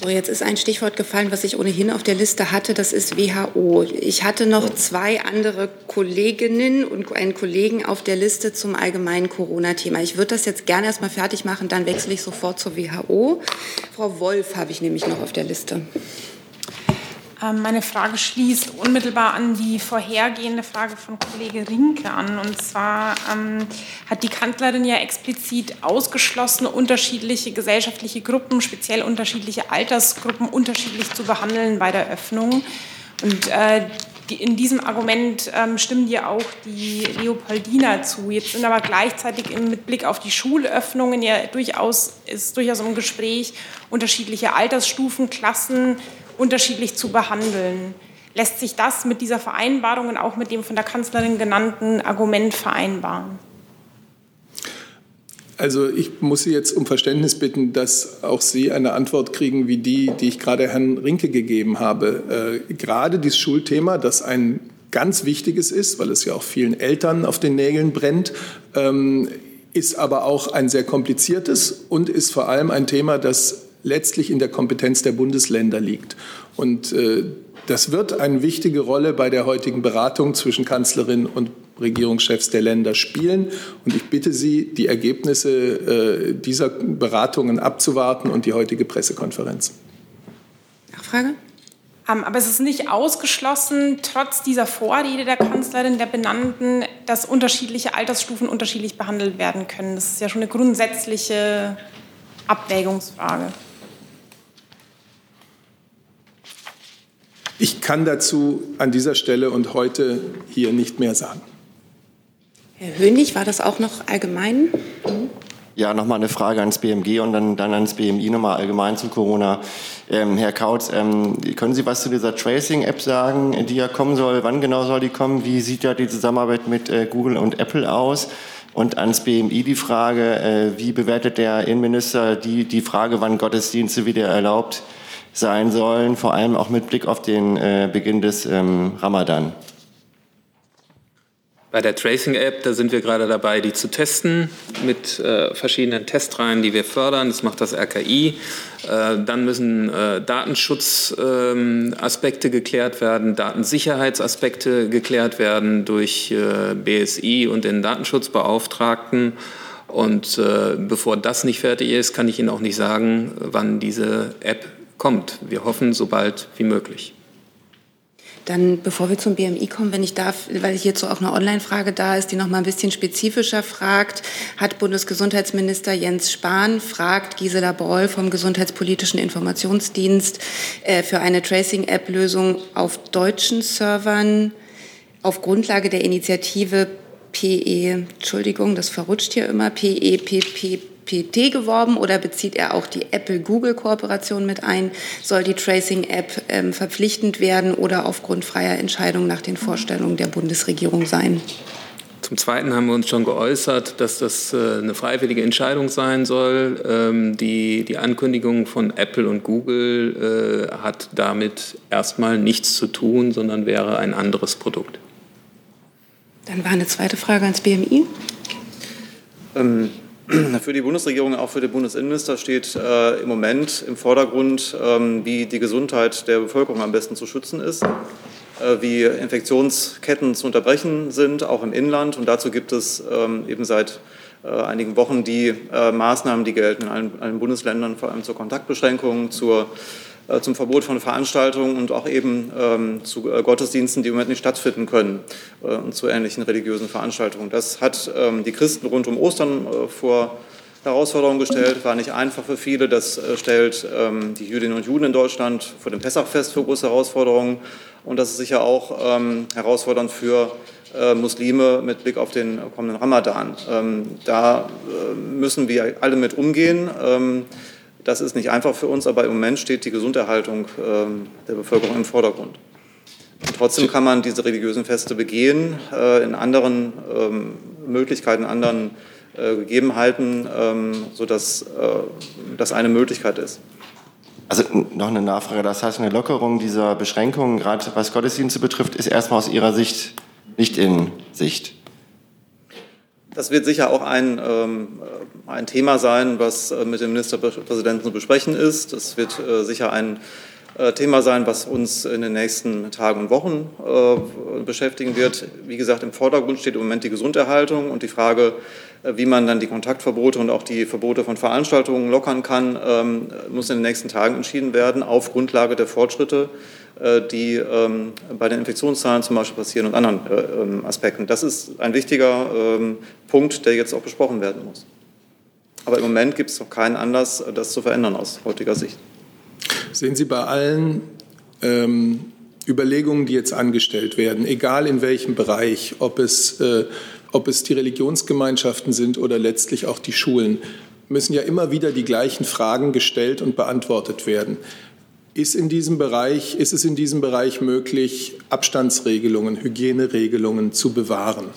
So, jetzt ist ein Stichwort gefallen, was ich ohnehin auf der Liste hatte, das ist WHO. Ich hatte noch zwei andere Kolleginnen und einen Kollegen auf der Liste zum allgemeinen Corona-Thema. Ich würde das jetzt gerne erstmal fertig machen, dann wechsle ich sofort zur WHO. Frau Wolf habe ich nämlich noch auf der Liste. Ähm, Meine Frage schließt unmittelbar an die vorhergehende Frage von Kollege Rinke an. Und zwar ähm, hat die Kanzlerin ja explizit ausgeschlossen, unterschiedliche gesellschaftliche Gruppen, speziell unterschiedliche Altersgruppen unterschiedlich zu behandeln bei der Öffnung. Und äh, die, in diesem Argument ähm, stimmen dir auch die Leopoldina zu. Jetzt sind aber gleichzeitig im, mit Blick auf die Schulöffnungen ja durchaus, ist durchaus im Gespräch, unterschiedliche Altersstufen, Klassen unterschiedlich zu behandeln. Lässt sich das mit dieser Vereinbarung und auch mit dem von der Kanzlerin genannten Argument vereinbaren? Also ich muss Sie jetzt um Verständnis bitten, dass auch Sie eine Antwort kriegen wie die, die ich gerade Herrn Rinke gegeben habe. Äh, gerade dieses Schulthema, das ein ganz wichtiges ist, weil es ja auch vielen Eltern auf den Nägeln brennt, ähm, ist aber auch ein sehr kompliziertes und ist vor allem ein Thema, das letztlich in der Kompetenz der Bundesländer liegt. Und äh, das wird eine wichtige Rolle bei der heutigen Beratung zwischen Kanzlerin und Regierungschefs der Länder spielen. Und ich bitte Sie, die Ergebnisse äh, dieser Beratungen abzuwarten und die heutige Pressekonferenz. Nachfrage? Ähm, aber es ist nicht ausgeschlossen, trotz dieser Vorrede der Kanzlerin, der Benannten, dass unterschiedliche Altersstufen unterschiedlich behandelt werden können. Das ist ja schon eine grundsätzliche Abwägungsfrage. Ich kann dazu an dieser Stelle und heute hier nicht mehr sagen. Herr Hönig, war das auch noch allgemein? Ja, nochmal eine Frage ans BMG und dann, dann ans BMI nochmal allgemein zu Corona. Ähm, Herr Kautz, ähm, können Sie was zu dieser Tracing-App sagen, die ja kommen soll? Wann genau soll die kommen? Wie sieht da die Zusammenarbeit mit äh, Google und Apple aus? Und ans BMI die Frage, äh, wie bewertet der Innenminister die, die Frage, wann Gottesdienste wieder erlaubt sein sollen, vor allem auch mit Blick auf den äh, Beginn des ähm, Ramadan? Bei der Tracing-App, da sind wir gerade dabei, die zu testen mit äh, verschiedenen Testreihen, die wir fördern. Das macht das RKI. Äh, dann müssen äh, Datenschutzaspekte ähm, geklärt werden, Datensicherheitsaspekte geklärt werden durch äh, BSI und den Datenschutzbeauftragten. Und äh, bevor das nicht fertig ist, kann ich Ihnen auch nicht sagen, wann diese App kommt. Wir hoffen, so bald wie möglich. Dann, bevor wir zum BMI kommen, wenn ich darf, weil hierzu auch eine Online-Frage da ist, die noch mal ein bisschen spezifischer fragt, hat Bundesgesundheitsminister Jens Spahn fragt Gisela Broll vom Gesundheitspolitischen Informationsdienst äh, für eine Tracing-App-Lösung auf deutschen Servern auf Grundlage der Initiative PE, Entschuldigung, das verrutscht hier immer, PEPP PT geworben oder bezieht er auch die Apple-Google-Kooperation mit ein? Soll die Tracing-App ähm, verpflichtend werden oder aufgrund freier Entscheidung nach den Vorstellungen der Bundesregierung sein? Zum Zweiten haben wir uns schon geäußert, dass das äh, eine freiwillige Entscheidung sein soll. Ähm, die, die Ankündigung von Apple und Google äh, hat damit erstmal nichts zu tun, sondern wäre ein anderes Produkt. Dann war eine zweite Frage ans BMI. Ähm für die Bundesregierung, auch für den Bundesinnenminister steht äh, im Moment im Vordergrund, ähm, wie die Gesundheit der Bevölkerung am besten zu schützen ist, äh, wie Infektionsketten zu unterbrechen sind, auch im Inland. Und dazu gibt es ähm, eben seit äh, einigen Wochen die äh, Maßnahmen, die gelten in allen, allen, Bundesländern, vor allem zur Kontaktbeschränkung, zur zum Verbot von Veranstaltungen und auch eben ähm, zu äh, Gottesdiensten, die im Moment nicht stattfinden können äh, und zu ähnlichen religiösen Veranstaltungen. Das hat ähm, die Christen rund um Ostern äh, vor Herausforderungen gestellt, war nicht einfach für viele. Das äh, stellt ähm, die Jüdinnen und Juden in Deutschland vor dem Pessachfest für große Herausforderungen. Und das ist sicher auch ähm, herausfordernd für äh, Muslime mit Blick auf den kommenden Ramadan. Ähm, da müssen wir alle mit umgehen. Das ist nicht einfach für uns, aber im Moment steht die Gesunderhaltung ähm, der Bevölkerung im Vordergrund. Und trotzdem kann man diese religiösen Feste begehen, äh, in anderen ähm, Möglichkeiten, in anderen äh, Gegebenheiten, ähm, sodass äh, das eine Möglichkeit ist. Also noch eine Nachfrage. Das heißt, eine Lockerung dieser Beschränkungen, gerade was Gottesdienste betrifft, ist erstmal aus Ihrer Sicht nicht in Sicht. Das wird sicher auch ein, ähm, ein Thema sein, was äh, mit dem Ministerpräsidenten zu besprechen ist. Das wird äh, sicher ein äh, Thema sein, was uns in den nächsten Tagen und Wochen äh, beschäftigen wird. Wie gesagt, im Vordergrund steht im Moment die Gesunderhaltung und die Frage, äh, wie man dann die Kontaktverbote und auch die Verbote von Veranstaltungen lockern kann, ähm, muss in den nächsten Tagen entschieden werden auf Grundlage der Fortschritte äh, die ähm, bei den Infektionszahlen zum Beispiel passieren und anderen äh, ähm, Aspekten. Das ist ein wichtiger ähm, Punkt, der jetzt auch besprochen werden muss. Aber im Moment gibt es noch keinen Anlass, das zu verändern aus heutiger Sicht. Sehen Sie bei allen ähm, Überlegungen, die jetzt angestellt werden, egal in welchem Bereich, ob es, äh, ob es die Religionsgemeinschaften sind oder letztlich auch die Schulen, müssen ja immer wieder die gleichen Fragen gestellt und beantwortet werden. Ist, in diesem Bereich, ist es in diesem Bereich möglich, Abstandsregelungen, Hygieneregelungen zu bewahren?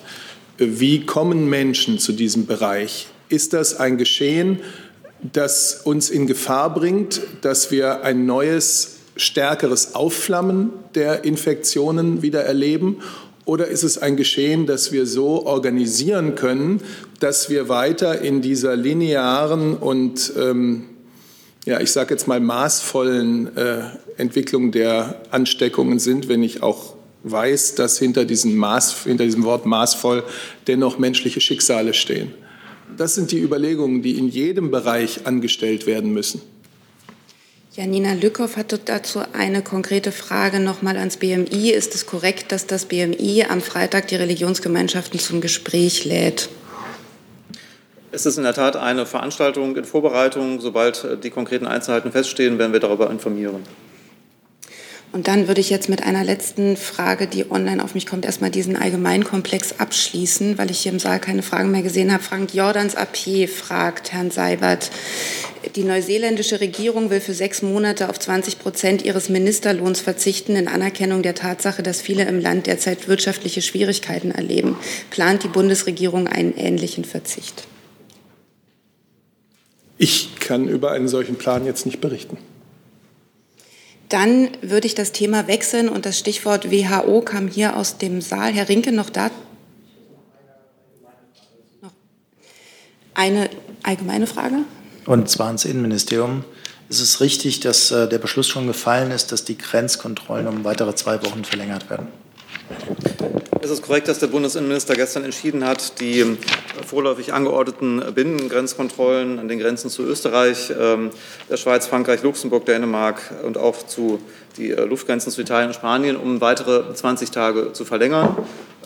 Wie kommen Menschen zu diesem Bereich? Ist das ein Geschehen, das uns in Gefahr bringt, dass wir ein neues, stärkeres Aufflammen der Infektionen wieder erleben? Oder ist es ein Geschehen, das wir so organisieren können, dass wir weiter in dieser linearen und ähm, ja, ich sage jetzt mal, maßvollen äh, Entwicklung der Ansteckungen sind, wenn ich auch weiß, dass hinter diesem, Maß, hinter diesem Wort maßvoll dennoch menschliche Schicksale stehen. Das sind die Überlegungen, die in jedem Bereich angestellt werden müssen. Janina Lückhoff hat dazu eine konkrete Frage nochmal ans BMI. Ist es korrekt, dass das BMI am Freitag die Religionsgemeinschaften zum Gespräch lädt? Es ist in der Tat eine Veranstaltung in Vorbereitung. Sobald die konkreten Einzelheiten feststehen, werden wir darüber informieren. Und dann würde ich jetzt mit einer letzten Frage, die online auf mich kommt, erstmal diesen Allgemeinkomplex abschließen, weil ich hier im Saal keine Fragen mehr gesehen habe. Frank Jordans AP fragt Herrn Seibert, die neuseeländische Regierung will für sechs Monate auf 20 Prozent ihres Ministerlohns verzichten in Anerkennung der Tatsache, dass viele im Land derzeit wirtschaftliche Schwierigkeiten erleben. Plant die Bundesregierung einen ähnlichen Verzicht? Ich kann über einen solchen Plan jetzt nicht berichten. Dann würde ich das Thema wechseln und das Stichwort WHO kam hier aus dem Saal. Herr Rinke, noch da? Noch eine allgemeine Frage? Und zwar ans Innenministerium. Ist es richtig, dass äh, der Beschluss schon gefallen ist, dass die Grenzkontrollen um weitere zwei Wochen verlängert werden? Es ist korrekt, dass der Bundesinnenminister gestern entschieden hat, die ähm, vorläufig angeordneten Binnengrenzkontrollen an den Grenzen zu Österreich, ähm, der Schweiz, Frankreich, Luxemburg, Dänemark und auch zu die äh, Luftgrenzen zu Italien und Spanien um weitere 20 Tage zu verlängern.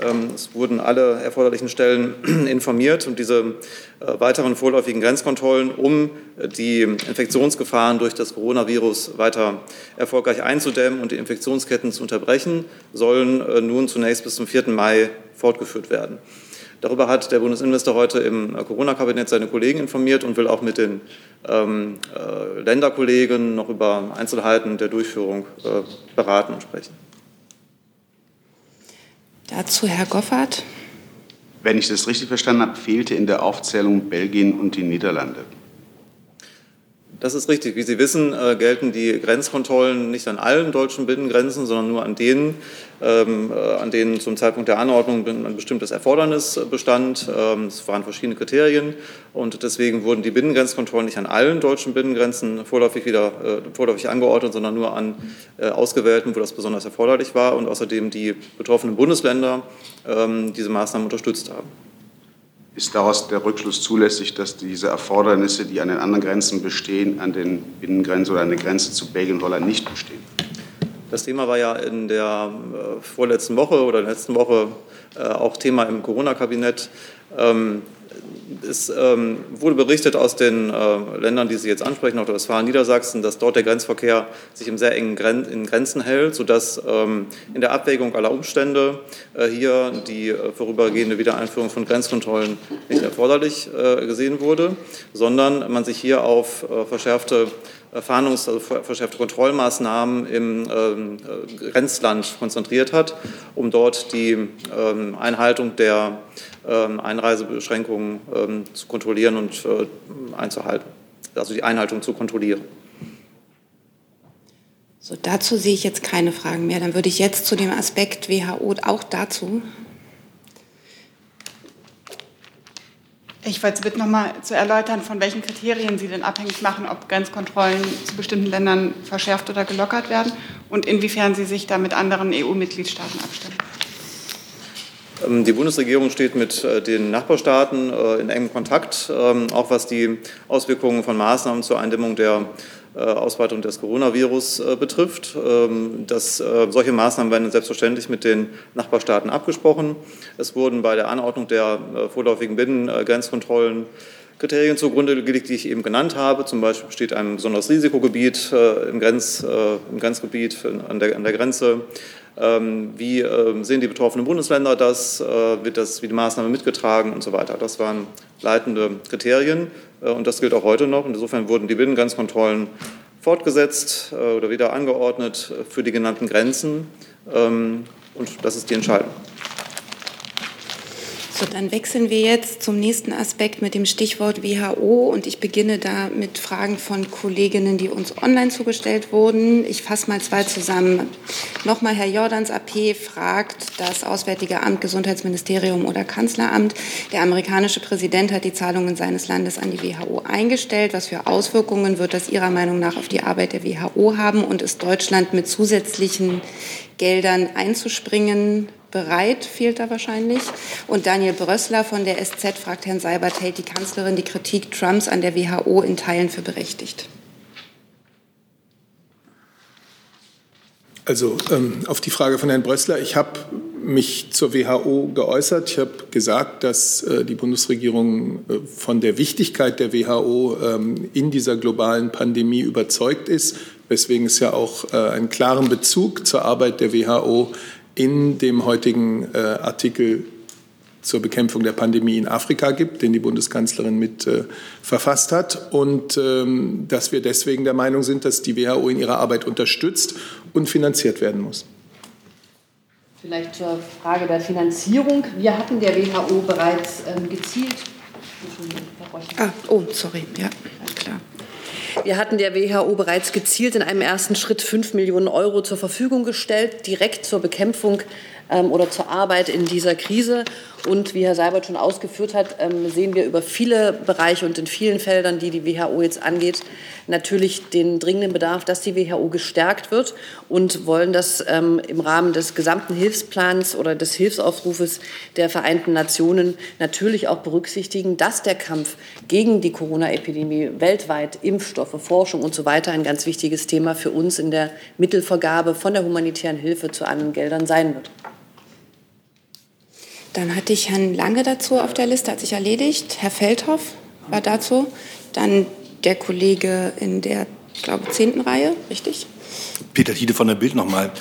Ähm, es wurden alle erforderlichen Stellen informiert und diese äh, weiteren vorläufigen Grenzkontrollen, um die Infektionsgefahren durch das Coronavirus weiter erfolgreich einzudämmen und die Infektionsketten zu unterbrechen, sollen äh, nun zunächst bis zum 4. Mai fortgeführt werden. Darüber hat der Bundesinnenminister heute im Corona-Kabinett seine Kollegen informiert und will auch mit den ähm, äh, Länderkollegen noch über Einzelheiten der Durchführung äh, beraten und sprechen. Dazu Herr Goffert. Wenn ich das richtig verstanden habe, fehlte in der Aufzählung Belgien und die Niederlande. Das ist richtig. Wie Sie wissen, äh, gelten die Grenzkontrollen nicht an allen deutschen Binnengrenzen, sondern nur an denen, ähm, äh, an denen zum Zeitpunkt der Anordnung ein bestimmtes Erfordernis bestand. Ähm, es waren verschiedene Kriterien und deswegen wurden die Binnengrenzkontrollen nicht an allen deutschen Binnengrenzen vorläufig wieder äh, vorläufig angeordnet, sondern nur an äh, ausgewählten, wo das besonders erforderlich war und außerdem die betroffenen Bundesländer ähm, diese Maßnahmen unterstützt haben. Ist daraus der Rückschluss zulässig, dass diese Erfordernisse, die an den anderen Grenzen bestehen, an den Binnengrenzen oder an der Grenze zu Belgien und Holland nicht bestehen? Das Thema war ja in der äh, vorletzten Woche oder letzten Woche äh, auch Thema im Corona-Kabinett. Es ähm, wurde berichtet aus den äh, Ländern, die Sie jetzt ansprechen, Nordrhein-Westfalen, Niedersachsen, dass dort der Grenzverkehr sich im sehr engen Gren in Grenzen hält, sodass ähm, in der Abwägung aller Umstände äh, hier die äh, vorübergehende Wiedereinführung von Grenzkontrollen nicht erforderlich äh, gesehen wurde, sondern man sich hier auf äh, verschärfte äh, Fahndungs-, also verschärfte Kontrollmaßnahmen im ähm, Grenzland konzentriert hat, um dort die ähm, Einhaltung der ähm, Einreisebeschränkungen ähm, zu kontrollieren und äh, einzuhalten, also die Einhaltung zu kontrollieren. So, dazu sehe ich jetzt keine Fragen mehr. Dann würde ich jetzt zu dem Aspekt WHO auch dazu. Ich wollte Sie bitten, noch mal zu erläutern, von welchen Kriterien Sie denn abhängig machen, ob Grenzkontrollen zu bestimmten Ländern verschärft oder gelockert werden und inwiefern Sie sich da mit anderen EU-Mitgliedstaaten abstimmen. Ähm, die Bundesregierung steht mit äh, den Nachbarstaaten äh, in engem Kontakt, ähm, auch was die Auswirkungen von Maßnahmen zur Eindämmung der äh, Ausweitung des Coronavirus betrifft. Ähm, das, solche Maßnahmen werden selbstverständlich mit den Nachbarstaaten abgesprochen. Es wurden bei der Anordnung der vorläufigen Binnengrenzkontrollen Kriterien zugrunde gelegt, die ich eben genannt habe. Zum Beispiel besteht ein besonderes Risikogebiet im, Grenz, im Grenzgebiet an der, an der Grenze. Ähm, wie ähm, sehen die betroffenen Bundesländer das? Äh, wird das wie die Maßnahme mitgetragen und so weiter? Das waren leitende Kriterien äh, und das gilt auch heute noch. Insofern wurden die Binnengrenzkontrollen fortgesetzt äh, oder wieder angeordnet für die genannten Grenzen. Ähm, und das ist die Entscheidung. So, dann wechseln wir jetzt zum nächsten Aspekt mit dem Stichwort WHO und ich beginne da mit Fragen von Kolleginnen, die uns online zugestellt wurden. Ich fasse mal zwei zusammen. Nochmal Herr Jordans AP fragt das Auswärtige Amt, Gesundheitsministerium oder Kanzleramt. Der amerikanische Präsident hat die Zahlungen seines Landes an die WHO eingestellt. Was für Auswirkungen wird das Ihrer Meinung nach auf die Arbeit der WHO haben und ist Deutschland mit zusätzlichen Geldern einzuspringen? Bereit, fehlt da wahrscheinlich. Und Daniel Brössler von der SZ fragt Herrn Seibert, hält die Kanzlerin die Kritik Trumps an der WHO in Teilen für berechtigt? Also ähm, auf die Frage von Herrn Brössler, ich habe mich zur WHO geäußert. Ich habe gesagt, dass äh, die Bundesregierung äh, von der Wichtigkeit der WHO ähm, in dieser globalen Pandemie überzeugt ist, weswegen es ja auch äh, einen klaren Bezug zur Arbeit der WHO in dem heutigen äh, Artikel zur Bekämpfung der Pandemie in Afrika gibt, den die Bundeskanzlerin mit äh, verfasst hat. Und ähm, dass wir deswegen der Meinung sind, dass die WHO in ihrer Arbeit unterstützt und finanziert werden muss. Vielleicht zur Frage der Finanzierung. Wir hatten der WHO bereits ähm, gezielt. Ah, oh, sorry, ja, klar. Wir hatten der WHO bereits gezielt in einem ersten Schritt 5 Millionen Euro zur Verfügung gestellt, direkt zur Bekämpfung ähm, oder zur Arbeit in dieser Krise. Und wie Herr Seibert schon ausgeführt hat, ähm, sehen wir über viele Bereiche und in vielen Feldern, die die WHO jetzt angeht, natürlich den dringenden Bedarf, dass die WHO gestärkt wird und wollen das ähm, im Rahmen des gesamten Hilfsplans oder des Hilfsaufrufes der Vereinten Nationen natürlich auch berücksichtigen, dass der Kampf gegen die Corona-Epidemie weltweit, Impfstoffe, Forschung und so weiter ein ganz wichtiges Thema für uns in der Mittelvergabe von der humanitären Hilfe zu anderen Geldern sein wird. Dann hatte ich Herrn Lange dazu auf der Liste, hat sich erledigt. Herr Feldhoff war dazu. Dann der Kollege in der, ich glaube, zehnten Reihe, richtig? Peter Tiede von der Bild nochmal.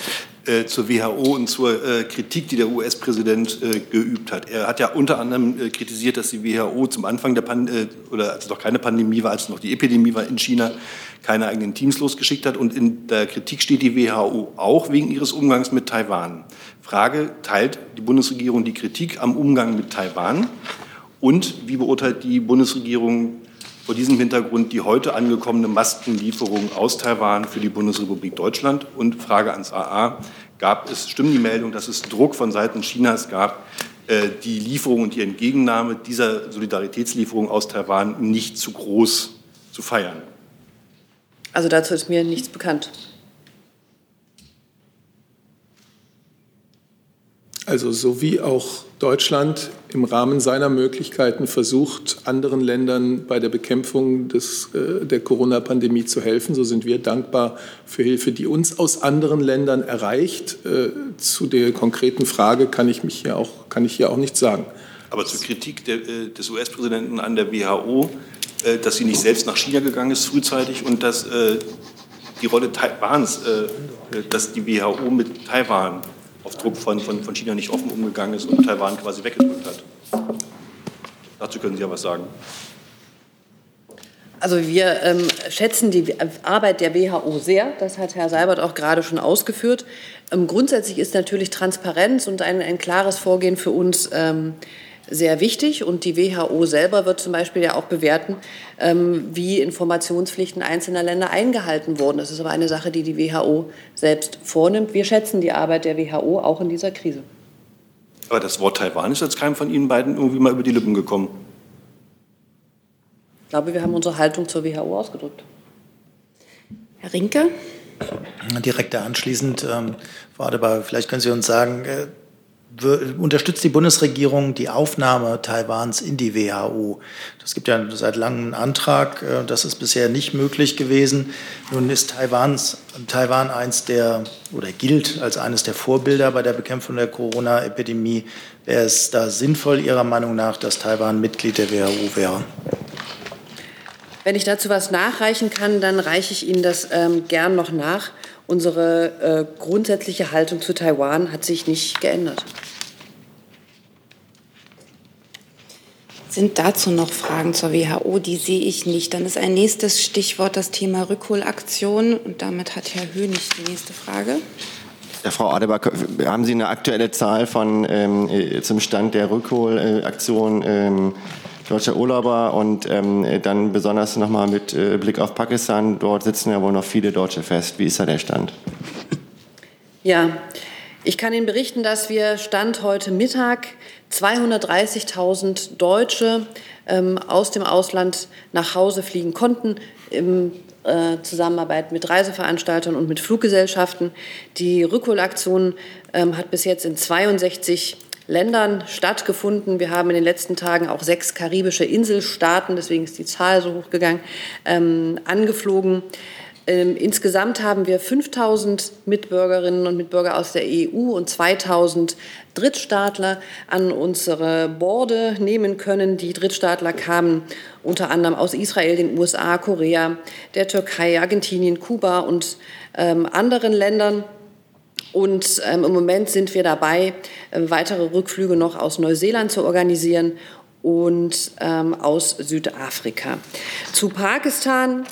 Äh, zur WHO und zur äh, Kritik, die der US-Präsident äh, geübt hat. Er hat ja unter anderem äh, kritisiert, dass die WHO zum Anfang der Pandemie, äh, oder als es noch keine Pandemie war, als noch die Epidemie war in China, keine eigenen Teams losgeschickt hat. Und in der Kritik steht die WHO auch wegen ihres Umgangs mit Taiwan. Frage, teilt die Bundesregierung die Kritik am Umgang mit Taiwan? Und wie beurteilt die Bundesregierung vor diesem Hintergrund die heute angekommene Maskenlieferung aus Taiwan für die Bundesrepublik Deutschland? Und Frage ans AA, gab es, stimmt die Meldung, dass es Druck von Seiten Chinas gab, äh, die Lieferung und die Entgegennahme dieser Solidaritätslieferung aus Taiwan nicht zu groß zu feiern? Also dazu ist mir nichts bekannt. Also so wie auch Deutschland im Rahmen seiner Möglichkeiten versucht, anderen Ländern bei der Bekämpfung des, äh, der Corona-Pandemie zu helfen, so sind wir dankbar für Hilfe, die uns aus anderen Ländern erreicht. Äh, zu der konkreten Frage kann ich mich hier auch, kann ich hier auch nichts sagen. Aber zur Kritik der, äh, des US-Präsidenten an der WHO, dass sie nicht selbst nach China gegangen ist frühzeitig und dass die Rolle Taiwans, dass die WHO mit Taiwan auf Druck von, von, von China nicht offen umgegangen ist und Taiwan quasi weggedrückt hat. Dazu können Sie ja was sagen. Also wir ähm, schätzen die Arbeit der WHO sehr. Das hat Herr Seibert auch gerade schon ausgeführt. Ähm, grundsätzlich ist natürlich Transparenz und ein, ein klares Vorgehen für uns ähm, sehr wichtig. Und die WHO selber wird zum Beispiel ja auch bewerten, ähm, wie Informationspflichten einzelner Länder eingehalten wurden. Das ist aber eine Sache, die die WHO selbst vornimmt. Wir schätzen die Arbeit der WHO auch in dieser Krise. Aber das Wort Taiwan ist jetzt keinem von Ihnen beiden irgendwie mal über die Lippen gekommen. Ich glaube, wir haben unsere Haltung zur WHO ausgedrückt. Herr Rinke? Direkt anschließend, ähm, Frau Adebar, vielleicht können Sie uns sagen, äh, unterstützt die Bundesregierung die Aufnahme Taiwans in die WHO. Das gibt ja seit langem einen Antrag. Äh, das ist bisher nicht möglich gewesen. Nun ist Taiwans, Taiwan eins der oder gilt als eines der Vorbilder bei der Bekämpfung der Corona-Epidemie. Wäre es da sinnvoll, Ihrer Meinung nach, dass Taiwan Mitglied der WHO wäre? Wenn ich dazu was nachreichen kann, dann reiche ich Ihnen das ähm, gern noch nach. Unsere äh, grundsätzliche Haltung zu Taiwan hat sich nicht geändert. Sind dazu noch Fragen zur WHO? Die sehe ich nicht. Dann ist ein nächstes Stichwort das Thema Rückholaktion. Und damit hat Herr Hönig die nächste Frage. Ja, Frau Adebar, haben Sie eine aktuelle Zahl von ähm, äh, zum Stand der Rückholaktion ähm, deutscher Urlauber und ähm, dann besonders nochmal mit äh, Blick auf Pakistan? Dort sitzen ja wohl noch viele Deutsche fest. Wie ist da der Stand? Ja, ich kann Ihnen berichten, dass wir Stand heute Mittag 230.000 Deutsche ähm, aus dem Ausland nach Hause fliegen konnten im äh, Zusammenarbeit mit Reiseveranstaltern und mit Fluggesellschaften. Die Rückholaktion ähm, hat bis jetzt in 62 Ländern stattgefunden. Wir haben in den letzten Tagen auch sechs karibische Inselstaaten, deswegen ist die Zahl so hochgegangen, ähm, angeflogen. Ähm, insgesamt haben wir 5000 Mitbürgerinnen und Mitbürger aus der EU und 2000 Drittstaatler an unsere Borde nehmen können. Die Drittstaatler kamen unter anderem aus Israel, den USA, Korea, der Türkei, Argentinien, Kuba und ähm, anderen Ländern. Und ähm, im Moment sind wir dabei, äh, weitere Rückflüge noch aus Neuseeland zu organisieren und ähm, aus Südafrika. Zu Pakistan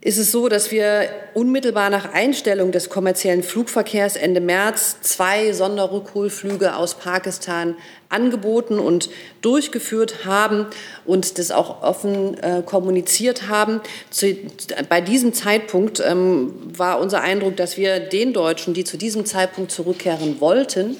ist es so, dass wir unmittelbar nach Einstellung des kommerziellen Flugverkehrs Ende März zwei Sonderrückholflüge aus Pakistan angeboten und durchgeführt haben und das auch offen äh, kommuniziert haben. Zu, bei diesem Zeitpunkt ähm, war unser Eindruck, dass wir den Deutschen, die zu diesem Zeitpunkt zurückkehren wollten,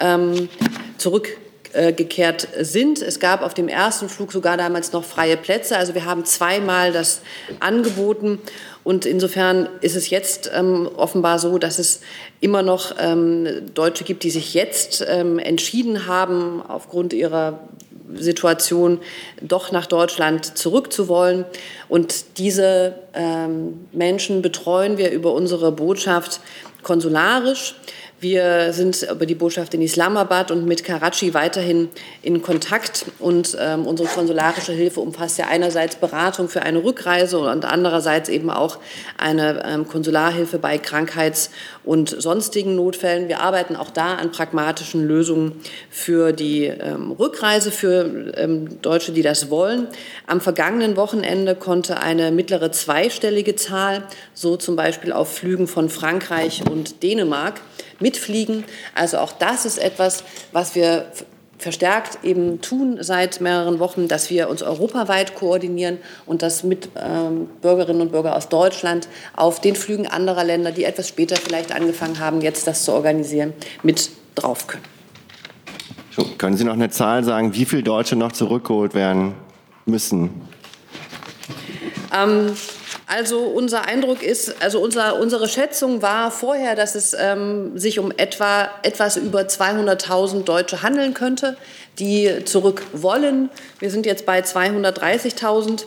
ähm, zurück äh, gekehrt sind. Es gab auf dem ersten Flug sogar damals noch freie Plätze. Also wir haben zweimal das angeboten. Und insofern ist es jetzt ähm, offenbar so, dass es immer noch ähm, Deutsche gibt, die sich jetzt ähm, entschieden haben, aufgrund ihrer Situation doch nach Deutschland zurückzuwollen. Und diese ähm, Menschen betreuen wir über unsere Botschaft konsularisch. Wir sind über die Botschaft in Islamabad und mit Karachi weiterhin in Kontakt. Und ähm, unsere konsularische Hilfe umfasst ja einerseits Beratung für eine Rückreise und andererseits eben auch eine ähm, Konsularhilfe bei Krankheits- und sonstigen Notfällen. Wir arbeiten auch da an pragmatischen Lösungen für die ähm, Rückreise für ähm, Deutsche, die das wollen. Am vergangenen Wochenende konnte eine mittlere zweistellige Zahl, so zum Beispiel auf Flügen von Frankreich und Dänemark, mitfliegen. Also auch das ist etwas, was wir verstärkt eben tun seit mehreren Wochen, dass wir uns europaweit koordinieren und dass mit ähm, Bürgerinnen und Bürgern aus Deutschland auf den Flügen anderer Länder, die etwas später vielleicht angefangen haben, jetzt das zu organisieren, mit drauf können. So, können Sie noch eine Zahl sagen, wie viele Deutsche noch zurückgeholt werden müssen? Ähm, also unser Eindruck ist, also unser, unsere Schätzung war vorher, dass es ähm, sich um etwa etwas über 200.000 Deutsche handeln könnte, die zurück wollen. Wir sind jetzt bei 230.000.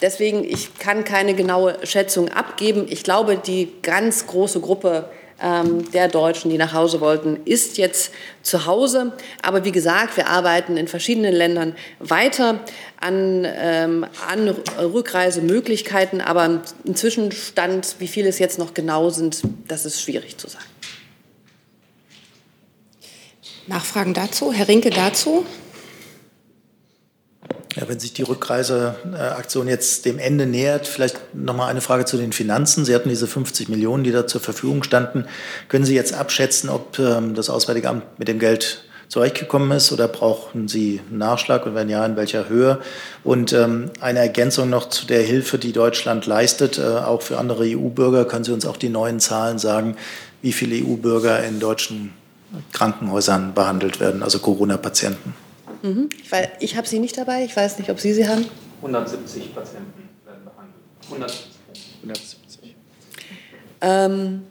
Deswegen, ich kann keine genaue Schätzung abgeben. Ich glaube, die ganz große Gruppe der Deutschen, die nach Hause wollten, ist jetzt zu Hause. Aber wie gesagt, wir arbeiten in verschiedenen Ländern weiter an, ähm, an Rückreisemöglichkeiten. Aber im Zwischenstand, wie viele es jetzt noch genau sind, das ist schwierig zu sagen. Nachfragen dazu? Herr Rinke dazu? Ja, wenn sich die Rückreiseaktion jetzt dem Ende nähert, vielleicht noch mal eine Frage zu den Finanzen. Sie hatten diese 50 Millionen, die da zur Verfügung standen. Können Sie jetzt abschätzen, ob ähm, das Auswärtige Amt mit dem Geld zurechtgekommen ist oder brauchen Sie einen Nachschlag und wenn ja, in welcher Höhe? Und ähm, eine Ergänzung noch zu der Hilfe, die Deutschland leistet, äh, auch für andere EU-Bürger. Können Sie uns auch die neuen Zahlen sagen, wie viele EU-Bürger in deutschen Krankenhäusern behandelt werden, also Corona-Patienten? Mhm. Ich, ich habe sie nicht dabei. Ich weiß nicht, ob Sie sie haben. 170 Patienten werden behandelt. 170. 170. Ähm,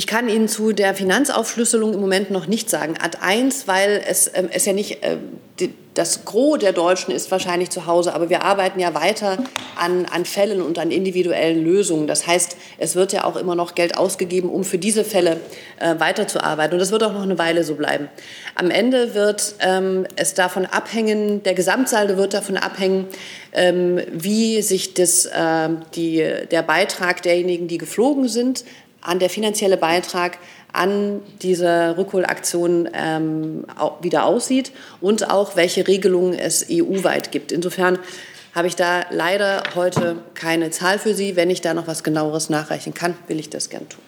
ich kann Ihnen zu der Finanzaufschlüsselung im Moment noch nicht sagen. Ad 1, weil es, ähm, es ja nicht, äh, die, das Gros der Deutschen ist wahrscheinlich zu Hause, aber wir arbeiten ja weiter an, an Fällen und an individuellen Lösungen. Das heißt, es wird ja auch immer noch Geld ausgegeben, um für diese Fälle äh, weiterzuarbeiten. Und das wird auch noch eine Weile so bleiben. Am Ende wird ähm, es davon abhängen, der Gesamtsaldo wird davon abhängen, ähm, wie sich das, äh, die, der Beitrag derjenigen, die geflogen sind, an der finanzielle Beitrag an diese Rückholaktion ähm, wieder aussieht und auch welche Regelungen es EU-weit gibt. Insofern habe ich da leider heute keine Zahl für Sie. Wenn ich da noch was genaueres nachreichen kann, will ich das gern tun.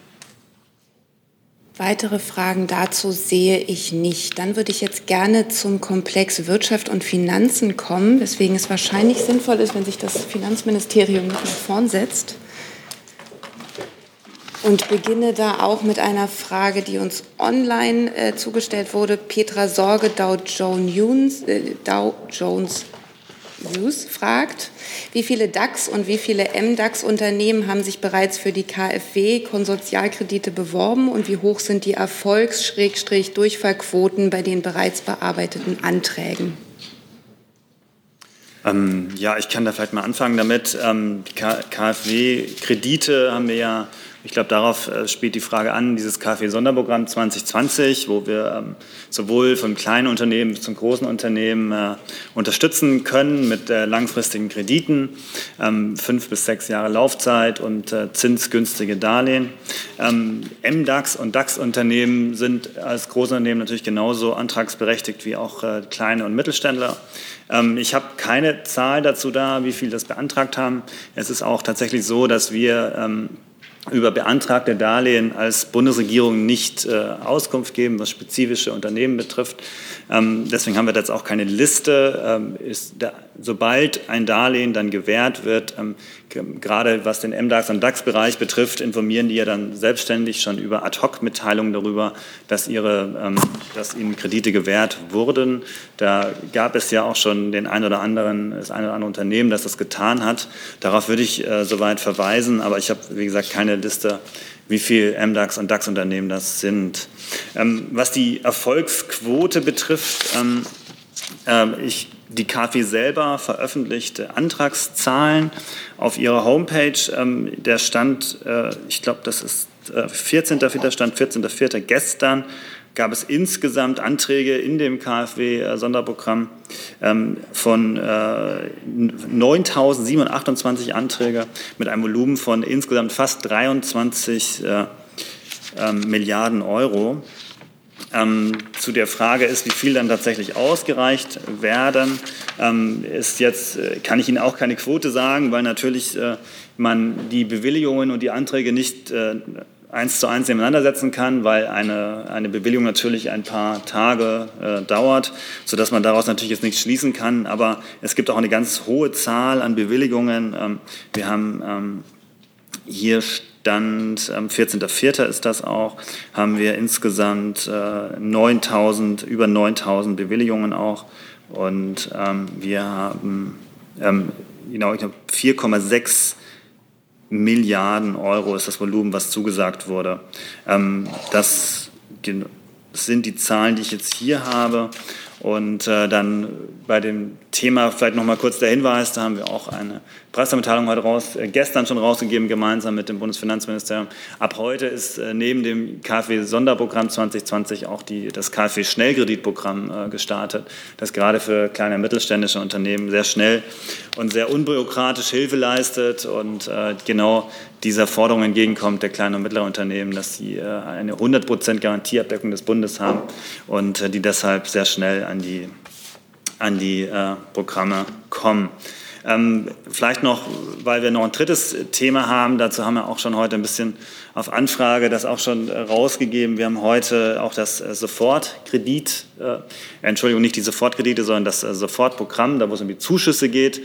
Weitere Fragen dazu sehe ich nicht. Dann würde ich jetzt gerne zum Komplex Wirtschaft und Finanzen kommen, weswegen es wahrscheinlich sinnvoll ist, wenn sich das Finanzministerium nach vorn setzt und beginne da auch mit einer Frage, die uns online äh, zugestellt wurde. Petra Sorge, Dow Jones, äh, Dow Jones News fragt, wie viele DAX und wie viele MDAX-Unternehmen haben sich bereits für die KfW-Konsortialkredite beworben und wie hoch sind die Erfolgs-Durchfallquoten bei den bereits bearbeiteten Anträgen? Ähm, ja, ich kann da vielleicht mal anfangen damit. Ähm, KfW-Kredite haben wir ja ich glaube, darauf äh, spielt die Frage an, dieses KfW-Sonderprogramm 2020, wo wir ähm, sowohl von kleinen Unternehmen bis zum großen Unternehmen äh, unterstützen können mit äh, langfristigen Krediten, ähm, fünf bis sechs Jahre Laufzeit und zinsgünstige Darlehen. Ähm, MDAX und DAX-Unternehmen sind als Großunternehmen natürlich genauso antragsberechtigt wie auch kleine und Mittelständler. Ich habe keine Zahl dazu da, wie viel das beantragt haben. Es ist auch tatsächlich so, dass wir über beantragte Darlehen als Bundesregierung nicht äh, Auskunft geben, was spezifische Unternehmen betrifft. Ähm, deswegen haben wir jetzt auch keine Liste. Ähm, ist da, sobald ein Darlehen dann gewährt wird, ähm, gerade was den MDAX und DAX-Bereich betrifft, informieren die ja dann selbstständig schon über Ad-Hoc-Mitteilungen darüber, dass, ihre, ähm, dass ihnen Kredite gewährt wurden. Da gab es ja auch schon den ein oder anderen, das ein oder andere Unternehmen, das das getan hat. Darauf würde ich äh, soweit verweisen, aber ich habe, wie gesagt, keine Liste, wie viel MDAX und DAX-Unternehmen das sind. Ähm, was die Erfolgsquote betrifft, ähm, äh, ich die KfW selber veröffentlichte Antragszahlen auf ihrer Homepage. Ähm, der Stand, äh, ich glaube, das ist äh, 14.04. Stand 14.04. gestern gab es insgesamt Anträge in dem KfW-Sonderprogramm ähm, von äh, 9.728 Anträge mit einem Volumen von insgesamt fast 23 äh, äh, Milliarden Euro. Ähm, zu der Frage ist, wie viel dann tatsächlich ausgereicht werden, ähm, ist jetzt, äh, kann ich Ihnen auch keine Quote sagen, weil natürlich äh, man die Bewilligungen und die Anträge nicht äh, eins zu eins nebeneinander setzen kann, weil eine, eine Bewilligung natürlich ein paar Tage äh, dauert, sodass man daraus natürlich jetzt nichts schließen kann. Aber es gibt auch eine ganz hohe Zahl an Bewilligungen. Ähm, wir haben ähm, hier Stand am 14.04. ist das auch, haben wir insgesamt äh, 9000, über 9000 Bewilligungen auch. Und ähm, wir haben ähm, genau, 4,6 Milliarden Euro ist das Volumen, was zugesagt wurde. Ähm, das sind die Zahlen, die ich jetzt hier habe. Und äh, dann bei dem Thema vielleicht noch mal kurz der Hinweis, da haben wir auch eine Pressemitteilung heute raus, äh, gestern schon rausgegeben, gemeinsam mit dem Bundesfinanzministerium. Ab heute ist äh, neben dem KfW-Sonderprogramm 2020 auch die, das KfW-Schnellkreditprogramm äh, gestartet, das gerade für kleine und mittelständische Unternehmen sehr schnell und sehr unbürokratisch Hilfe leistet und äh, genau dieser Forderung entgegenkommt der kleinen und mittleren Unternehmen, dass sie äh, eine 100% Garantieabdeckung des Bundes haben und äh, die deshalb sehr schnell an die, an die Programme kommen. Ähm, vielleicht noch, weil wir noch ein drittes Thema haben, dazu haben wir auch schon heute ein bisschen auf Anfrage das auch schon äh, rausgegeben. Wir haben heute auch das äh, Sofortkredit, äh, Entschuldigung, nicht die Sofortkredite, sondern das äh, Sofortprogramm, da wo es um die Zuschüsse geht.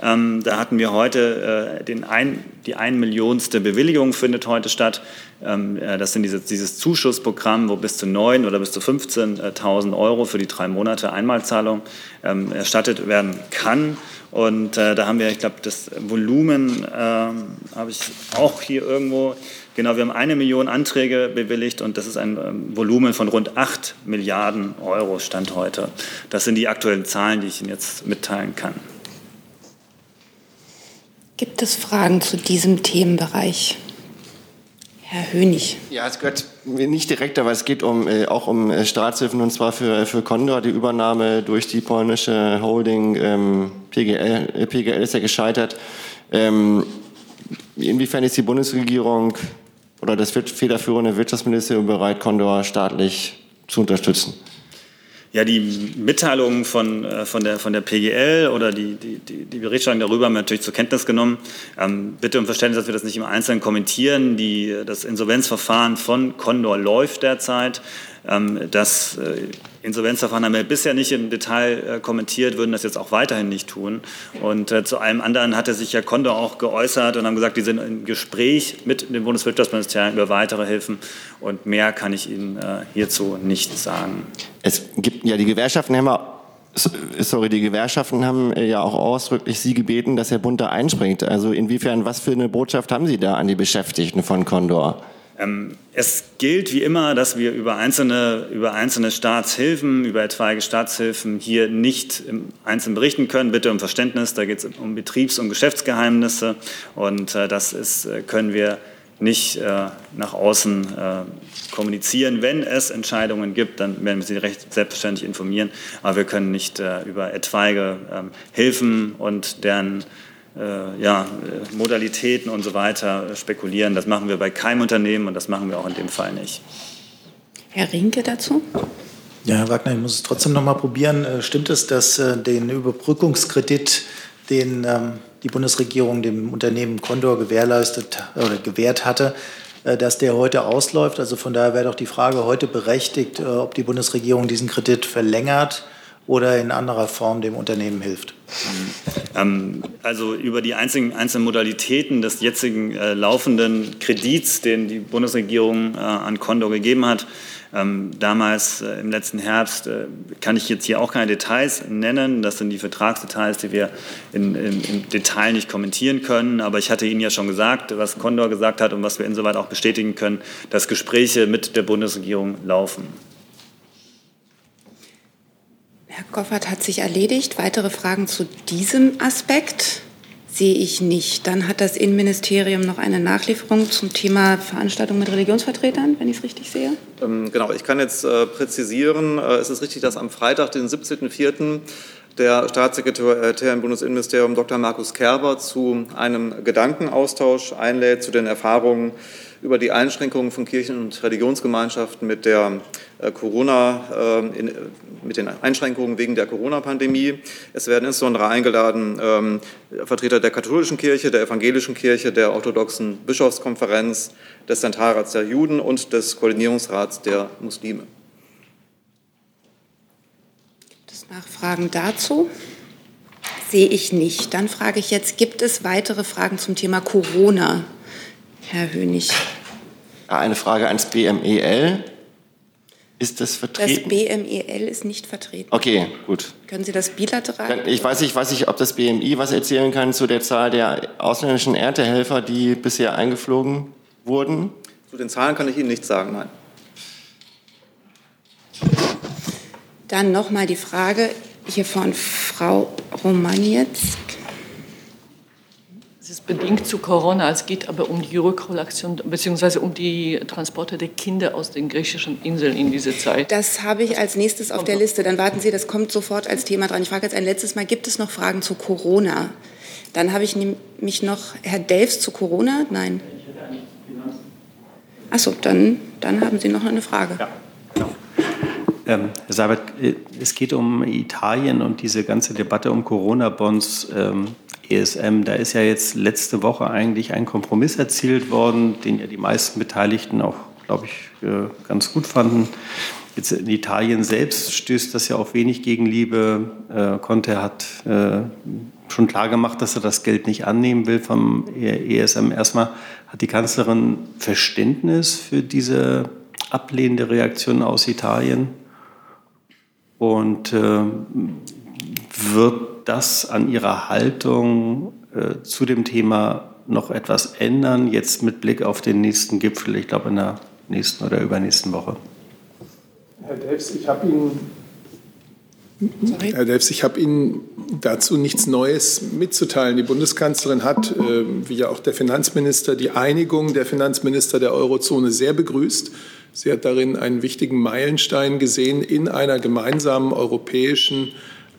Ähm, da hatten wir heute äh, ein, die ein Millionste Bewilligung findet heute statt. Ähm, äh, das sind diese, dieses Zuschussprogramm, wo bis zu 9 oder bis zu 15.000 Euro für die drei Monate Einmalzahlung ähm, erstattet werden kann. Und äh, da haben wir, ich glaube, das Volumen äh, habe ich auch hier irgendwo. Genau, wir haben eine Million Anträge bewilligt und das ist ein ähm, Volumen von rund 8 Milliarden Euro Stand heute. Das sind die aktuellen Zahlen, die ich Ihnen jetzt mitteilen kann. Gibt es Fragen zu diesem Themenbereich? Herr Hönig. Ja, es gehört nicht direkt, aber es geht um, äh, auch um äh, Staatshilfen und zwar für, für Condor. Die Übernahme durch die polnische Holding ähm, PGL, äh, PGL ist ja gescheitert. Ähm, inwiefern ist die Bundesregierung oder das federführende Wirtschaftsministerium bereit, Condor staatlich zu unterstützen? Ja, die Mitteilung von, äh, von, der, von der PGL oder die, die, die Berichterstattung darüber haben wir natürlich zur Kenntnis genommen. Ähm, bitte um Verständnis, dass wir das nicht im Einzelnen kommentieren. Die, das Insolvenzverfahren von Condor läuft derzeit. Ähm, das äh, Insolvenzverfahren haben wir bisher nicht im Detail äh, kommentiert, würden das jetzt auch weiterhin nicht tun. Und äh, zu allem anderen hatte sich ja Condor auch geäußert und haben gesagt, die sind im Gespräch mit dem Bundeswirtschaftsministerium über weitere Hilfen. Und mehr kann ich Ihnen hierzu nicht sagen. Es gibt ja die Gewerkschaften haben sorry, die Gewerkschaften haben ja auch ausdrücklich Sie gebeten, dass Herr Bund da einspringt. Also inwiefern, was für eine Botschaft haben Sie da an die Beschäftigten von Condor? Ähm, es gilt wie immer, dass wir über einzelne, über einzelne Staatshilfen, über etwaige Staatshilfen hier nicht im Einzelnen berichten können. Bitte um Verständnis, da geht es um Betriebs- und Geschäftsgeheimnisse und äh, das ist, äh, können wir nicht äh, nach außen kommunizieren. Wenn es Entscheidungen gibt, dann werden wir Sie recht selbstverständlich informieren, aber wir können nicht über etwaige ähm, Hilfen und deren ja, Modalitäten und so weiter spekulieren. Das machen wir bei keinem Unternehmen und das machen wir auch in dem Fall nicht. Herr Rinke dazu? Ja, Herr Wagner, ich muss es trotzdem noch mal probieren. Äh, stimmt es, dass äh, den Überbrückungskredit, den ähm, die Bundesregierung dem Unternehmen Condor gewährleistet oder gewährt hatte, dass der heute ausläuft? Also von daher wäre doch die Frage heute berechtigt, ob die Bundesregierung diesen Kredit verlängert oder in anderer Form dem Unternehmen hilft? Ähm, also über die einzelnen, einzelnen Modalitäten des jetzigen äh, laufenden Kredits, den die Bundesregierung äh, an Condor gegeben hat, ähm, damals äh, im letzten Herbst äh, kann ich jetzt hier auch keine Details nennen. Das sind die Vertragsdetails, die wir in, in, im Detail nicht kommentieren können. Aber ich hatte Ihnen ja schon gesagt, was Condor gesagt hat und was wir insoweit auch bestätigen können, dass Gespräche mit der Bundesregierung laufen. Herr Goffert hat sich erledigt. Weitere Fragen zu diesem Aspekt sehe ich nicht. Dann hat das Innenministerium noch eine Nachlieferung zum Thema Veranstaltung mit Religionsvertretern, wenn ich es richtig sehe. Ähm, genau, ich kann jetzt äh, präzisieren. Äh, es ist richtig, dass am Freitag, den 17.04., der Staatssekretär im Bundesinnenministerium Dr. Markus Kerber zu einem Gedankenaustausch einlädt zu den Erfahrungen über die Einschränkungen von Kirchen und Religionsgemeinschaften mit der äh, Corona, äh, in, mit den Einschränkungen wegen der Corona-Pandemie. Es werden insbesondere eingeladen ähm, Vertreter der katholischen Kirche, der evangelischen Kirche, der orthodoxen Bischofskonferenz, des Zentralrats der Juden und des Koordinierungsrats der Muslime. Gibt es Nachfragen dazu? Sehe ich nicht. Dann frage ich jetzt, gibt es weitere Fragen zum Thema Corona? Herr Hönig. Eine Frage ans BMEL. Ist das vertreten? Das BMEL ist nicht vertreten. Okay, gut. Können Sie das bilateral? Ich weiß nicht, weiß nicht, ob das BMI was erzählen kann zu der Zahl der ausländischen Erntehelfer, die bisher eingeflogen wurden. Zu den Zahlen kann ich Ihnen nichts sagen, nein. Dann noch mal die Frage hier von Frau Romanietz. Es ist bedingt zu Corona, es geht aber um die Rückholaktion bzw. um die Transporte der Kinder aus den griechischen Inseln in dieser Zeit. Das habe ich als nächstes auf der Liste. Dann warten Sie, das kommt sofort als Thema dran. Ich frage jetzt ein letztes Mal, gibt es noch Fragen zu Corona? Dann habe ich nämlich noch Herr Delfs zu Corona. Nein. Achso, dann, dann haben Sie noch eine Frage. Ja. Ähm, Herr Seibert, äh, es geht um Italien und diese ganze Debatte um Corona-Bonds. Ähm, ESM. Da ist ja jetzt letzte Woche eigentlich ein Kompromiss erzielt worden, den ja die meisten Beteiligten auch, glaube ich, äh, ganz gut fanden. Jetzt in Italien selbst stößt das ja auf wenig Gegenliebe. Äh, Conte hat äh, schon klar gemacht, dass er das Geld nicht annehmen will vom ESM. Erstmal hat die Kanzlerin Verständnis für diese ablehnende Reaktion aus Italien und äh, wird das an Ihrer Haltung äh, zu dem Thema noch etwas ändern, jetzt mit Blick auf den nächsten Gipfel, ich glaube in der nächsten oder übernächsten Woche? Herr Delfs, ich habe Ihnen Herr Delfs, ich habe Ihnen dazu nichts Neues mitzuteilen. Die Bundeskanzlerin hat, äh, wie ja auch der Finanzminister, die Einigung der Finanzminister der Eurozone sehr begrüßt. Sie hat darin einen wichtigen Meilenstein gesehen in einer gemeinsamen europäischen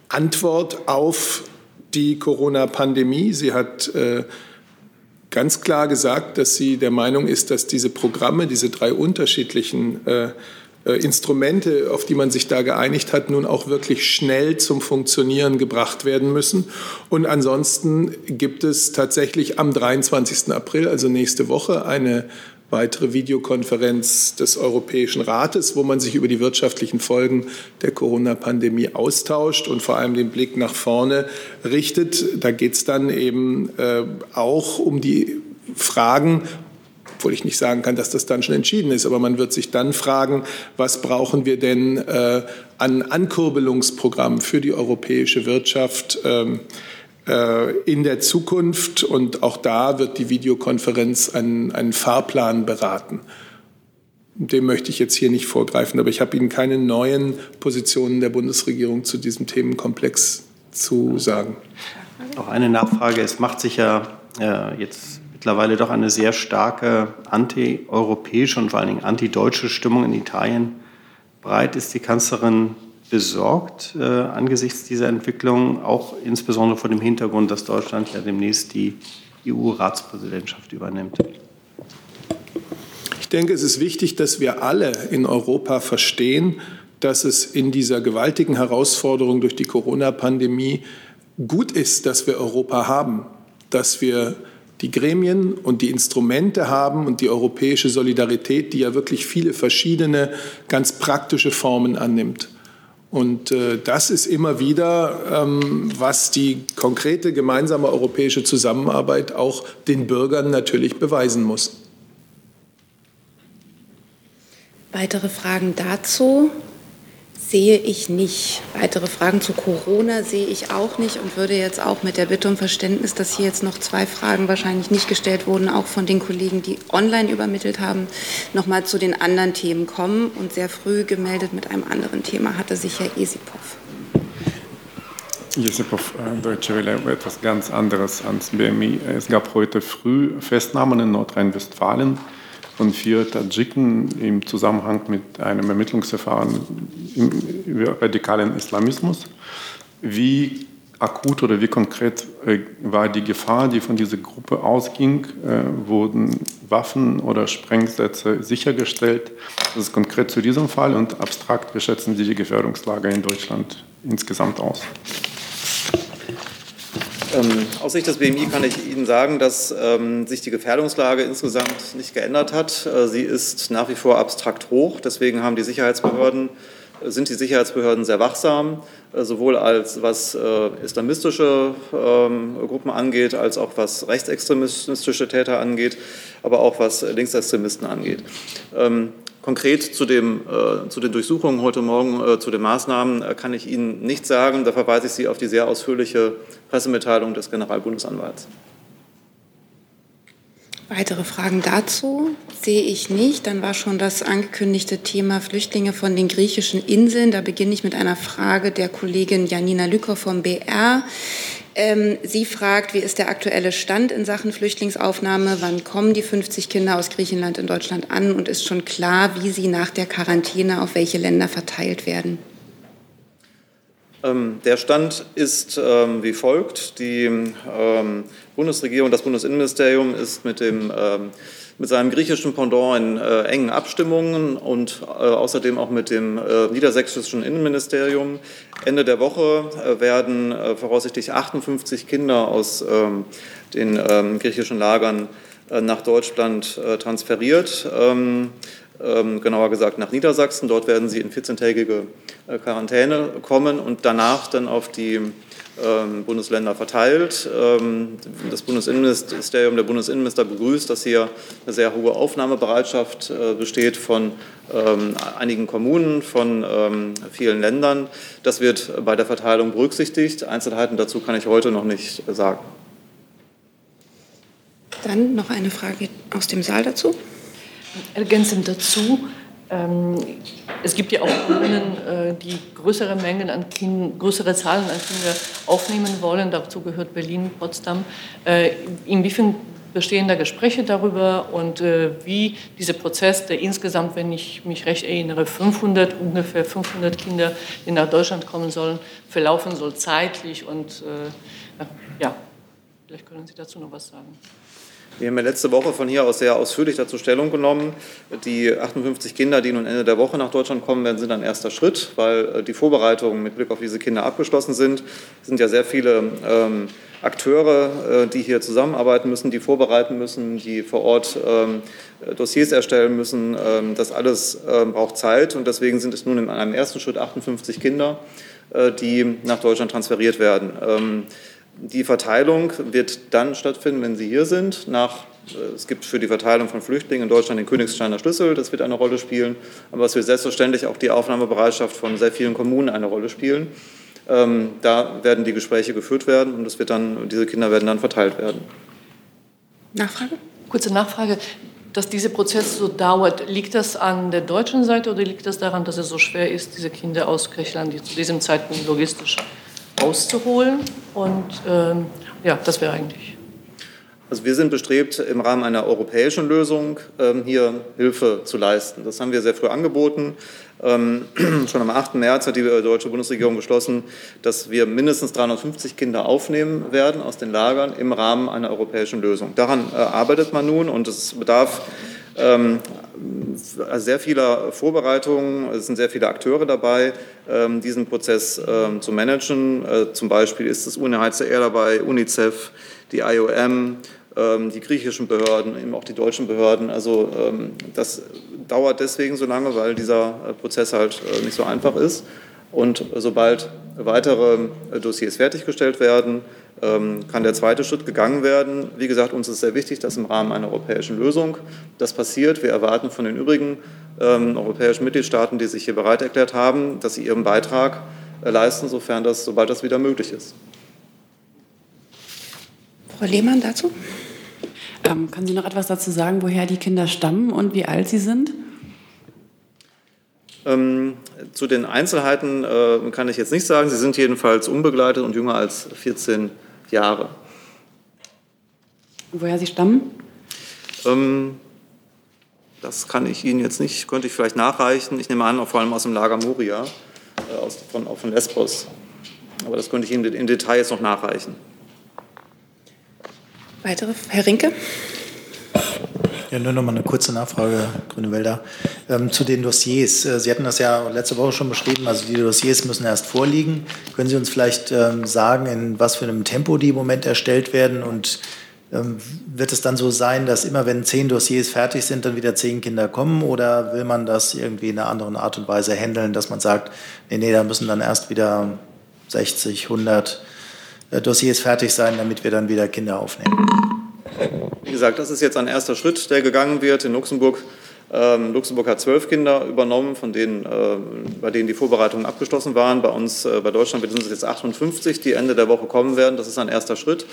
Antwort auf die Corona-Pandemie. Sie hat äh, ganz klar gesagt, dass sie der Meinung ist, dass diese Programme, diese drei unterschiedlichen äh, äh, Instrumente, auf die man sich da geeinigt hat, nun auch wirklich schnell zum Funktionieren gebracht werden müssen. Und ansonsten gibt es tatsächlich am 23. April, also nächste Woche, eine weitere Videokonferenz des Europäischen Rates, wo man sich über die wirtschaftlichen Folgen der Corona-Pandemie austauscht und vor allem den Blick nach vorne richtet. Da geht es dann eben äh, auch um die Fragen, obwohl ich nicht sagen kann, dass das dann schon entschieden ist, aber man wird sich dann fragen, was brauchen wir denn äh, an Ankurbelungsprogrammen für die europäische Wirtschaft? Ähm, äh, in der Zukunft. Und auch da wird die Videokonferenz einen, einen Fahrplan beraten. dem möchte ich jetzt hier nicht vorgreifen, aber ich habe Ihnen keine neuen Positionen der Bundesregierung zu diesem Themenkomplex zu sagen. Auch eine Nachfrage. Es macht sich ja äh, jetzt mittlerweile doch eine sehr starke antieuropäische und vor allen Dingen antideutsche Stimmung in Italien breit. Ist die Kanzlerin besorgt äh, angesichts dieser Entwicklung, auch insbesondere vor dem Hintergrund, dass Deutschland ja demnächst die EU-Ratspräsidentschaft übernimmt? Ich denke, es ist wichtig, dass wir alle in Europa verstehen, dass es in dieser gewaltigen Herausforderung durch die Corona-Pandemie gut ist, dass wir Europa haben, dass wir die Gremien und die Instrumente haben und die europäische Solidarität, die ja wirklich viele verschiedene, ganz praktische Formen annimmt. Und äh, das ist immer wieder, ähm, was die konkrete gemeinsame europäische Zusammenarbeit auch den Bürgern natürlich beweisen muss. Weitere Fragen dazu? Sehe ich nicht. Weitere Fragen zu Corona sehe ich auch nicht und würde jetzt auch mit der Bitte um Verständnis, dass hier jetzt noch zwei Fragen wahrscheinlich nicht gestellt wurden, auch von den Kollegen, die online übermittelt haben, noch mal zu den anderen Themen kommen. Und sehr früh gemeldet mit einem anderen Thema hatte sich Herr Esipov. Jesipov, äh, Deutsche Welle, etwas ganz anderes ans BMI. Es gab heute früh Festnahmen in Nordrhein-Westfalen von vier Tadschiken im Zusammenhang mit einem Ermittlungsverfahren über radikalen Islamismus. Wie akut oder wie konkret äh, war die Gefahr, die von dieser Gruppe ausging? Äh, wurden Waffen oder Sprengsätze sichergestellt? Das ist konkret zu diesem Fall und abstrakt, wie schätzen Sie die Gefährdungslage in Deutschland insgesamt aus? Ähm, aus Sicht des BMI kann ich Ihnen sagen, dass ähm, sich die Gefährdungslage insgesamt nicht geändert hat. Äh, sie ist nach wie vor abstrakt hoch. Deswegen haben die Sicherheitsbehörden, äh, sind die Sicherheitsbehörden sehr wachsam, äh, sowohl als was äh, islamistische ähm, Gruppen angeht, als auch was rechtsextremistische Täter angeht, aber auch was Linksextremisten angeht. Konkret zu, dem, äh, zu den Durchsuchungen heute Morgen, äh, zu den Maßnahmen, äh, kann ich Ihnen nichts sagen. Da verweise ich Sie auf die sehr ausführliche Pressemitteilung des Generalbundesanwalts. Weitere Fragen dazu sehe ich nicht. Dann war schon das angekündigte Thema Flüchtlinge von den griechischen Inseln. Da beginne ich mit einer Frage der Kollegin Janina Lücker vom BR. Ähm, sie fragt, wie ist der aktuelle Stand in Sachen Flüchtlingsaufnahme? Wann kommen die 50 Kinder aus Griechenland in Deutschland an? Und ist schon klar, wie sie nach der Quarantäne auf welche Länder verteilt werden? Ähm, der Stand ist ähm, wie folgt. Die Bundesregierung, das Bundesinnenministerium ist mit dem mit seinem griechischen Pendant in äh, engen Abstimmungen und äh, außerdem auch mit dem äh, niedersächsischen Innenministerium. Ende der Woche äh, werden äh, voraussichtlich 58 Kinder aus ähm, den ähm, griechischen Lagern äh, nach Deutschland transferiert. Ähm, ähm, genauer gesagt nach Niedersachsen. Dort werden sie in 14-tägige Quarantäne kommen und danach dann auf die Bundesländer verteilt. Ähm, das Bundesinnenministerium, der Bundesinnenminister begrüßt, dass hier eine sehr hohe Aufnahmebereitschaft äh, besteht von ähm, einigen Kommunen, von vielen Ländern. Das wird bei der Verteilung berücksichtigt. Einzelheiten dazu kann ich heute noch nicht sagen. Dann noch eine Frage aus dem Saal dazu. Ergänzend dazu, ähm, es gibt ja auch Kommunen, äh, die größere Mengen an Kindern, größere Zahlen an Kindern aufnehmen wollen. Dazu gehört Berlin, Potsdam. Äh, inwiefern bestehen da Gespräche darüber und äh, wie dieser Prozess, der insgesamt, wenn ich mich recht erinnere, 500, ungefähr 500 Kinder, die nach Deutschland kommen sollen, verlaufen soll zeitlich und ja, vielleicht können Sie dazu noch was sagen. Wir haben ja letzte Woche von hier aus sehr ausführlich dazu Stellung genommen. Die 58 Kinder, die nun Ende der Woche nach Deutschland kommen werden, sind ein erster Schritt, weil äh, die Vorbereitungen mit Blick auf diese Kinder abgeschlossen sind. Es sind ja sehr viele ähm, Akteure, äh, die hier zusammenarbeiten müssen, die vorbereiten müssen, die vor Ort ähm, Dossiers erstellen müssen. Ähm, das alles ähm, braucht Zeit und deswegen sind es nun in einem ersten Schritt 58 Kinder, äh, die nach Deutschland transferiert werden. Die Verteilung wird dann stattfinden, wenn Sie hier sind. Nach, äh, es gibt für die Verteilung von Flüchtlingen in Deutschland den Königsteiner Schlüssel, das wird eine Rolle spielen. Aber es wird selbstverständlich auch die Aufnahmebereitschaft von sehr vielen Kommunen eine Rolle spielen. Ähm, da werden die Gespräche geführt werden und das wird dann, diese Kinder werden dann verteilt werden. Nachfrage? Kurze Nachfrage. dass dieser Prozess so dauert, liegt das an der deutschen Seite oder liegt das daran, dass es so schwer ist, diese Kinder aus Griechenland zu diesem Zeitpunkt logistisch auszuholen? Und ähm, ja, das wäre eigentlich. Also wir sind bestrebt, im Rahmen einer europäischen Lösung ähm, hier Hilfe zu leisten. Das haben wir sehr früh angeboten. Ähm, schon am 8. März hat die deutsche Bundesregierung beschlossen, dass wir mindestens 350 Kinder aufnehmen werden aus den Lagern im Rahmen einer europäischen Lösung. Daran äh, arbeitet man nun und es bedarf sehr vieler Vorbereitungen. Es sind sehr viele Akteure dabei, ähm, diesen Prozess ähm, zu managen. Äh, zum Beispiel ist das UNHCR dabei, UNICEF, die IOM, ähm, die griechischen Behörden, eben auch die deutschen Behörden. Also ähm, das dauert deswegen so lange, weil dieser äh, Prozess halt äh, nicht so einfach ist. Und sobald weitere Dossiers fertiggestellt werden, ähm, kann der zweite Schritt gegangen werden. Wie gesagt, uns ist sehr wichtig, dass im Rahmen einer europäischen Lösung das passiert. Wir erwarten von den übrigen europäischen Mitgliedstaaten, die sich hier bereit erklärt haben, dass sie ihren Beitrag leisten, sofern das, sobald das wieder möglich ist. Frau Lehmann dazu? Ähm, können Sie noch etwas dazu sagen, woher die Kinder stammen und wie alt sie sind? Ähm, zu den Einzelheiten äh, kann ich jetzt nicht sagen. Sie sind jedenfalls unbegleitet und jünger als 14 Jahre. Woher sie stammen? Ähm, das kann ich Ihnen jetzt nicht, könnte ich vielleicht nachreichen. Ich nehme an, vor allem aus dem Lager Moria, äh, aus, von, auch von Lesbos. Aber das könnte ich Ihnen in Detail jetzt noch nachreichen. Weitere, Herr Rinke? Ja, nur noch mal eine kurze Nachfrage, Grüne Wälder, ähm, zu den Dossiers. Äh, Sie hatten das ja letzte Woche schon beschrieben, also die Dossiers müssen erst vorliegen. Können Sie uns vielleicht ähm, sagen, in was für einem Tempo die im Moment erstellt werden und ähm, wird es dann so sein, dass immer wenn zehn Dossiers fertig sind, dann wieder zehn Kinder kommen oder will man das irgendwie in einer anderen Art und Weise handeln, dass man sagt, nee, nee, da müssen dann erst wieder 60, 100 äh, Dossiers fertig sein, damit wir dann wieder Kinder aufnehmen. Wie gesagt, das ist jetzt ein erster Schritt, der gegangen wird in Luxemburg. Ähm, Luxemburg hat zwölf Kinder übernommen, von denen, äh, bei denen die Vorbereitungen abgeschlossen waren. Bei uns, äh, bei Deutschland sind es jetzt 58, die Ende der Woche kommen werden. Das ist ein erster Schritt.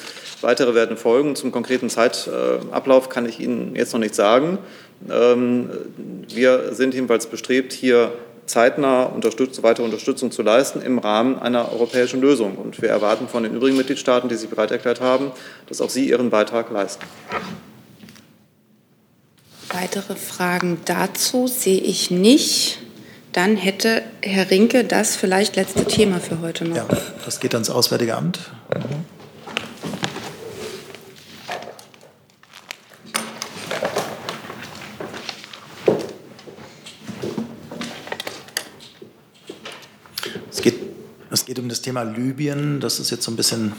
Weitere werden folgen. Zum konkreten Zeitablauf kann ich Ihnen jetzt noch nicht sagen. Ähm, wir sind jedenfalls bestrebt, hier zeitnah Unterstützung, weitere Unterstützung zu leisten im Rahmen einer europäischen Lösung. Und wir erwarten von den übrigen Mitgliedstaaten, die sich bereit erklärt haben, dass auch sie ihren Beitrag leisten. Weitere Fragen dazu sehe ich nicht. Dann hätte Herr Rinke das vielleicht letzte Thema für heute noch. Ja, das geht ans Auswärtige Amt. Mhm. Es geht um das Thema Libyen. Das ist jetzt so ein bisschen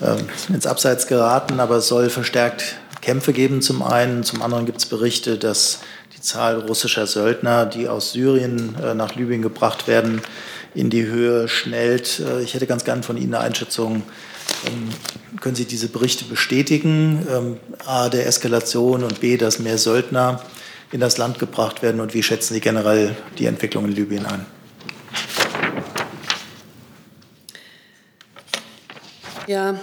äh, ins Abseits geraten, aber es soll verstärkt Kämpfe geben zum einen. Zum anderen gibt es Berichte, dass die Zahl russischer Söldner, die aus Syrien äh, nach Libyen gebracht werden, in die Höhe schnellt. Äh, ich hätte ganz gern von Ihnen eine Einschätzung. Ähm, können Sie diese Berichte bestätigen? Ähm, A, der Eskalation und B, dass mehr Söldner in das Land gebracht werden und wie schätzen Sie generell die Entwicklung in Libyen ein? Ja,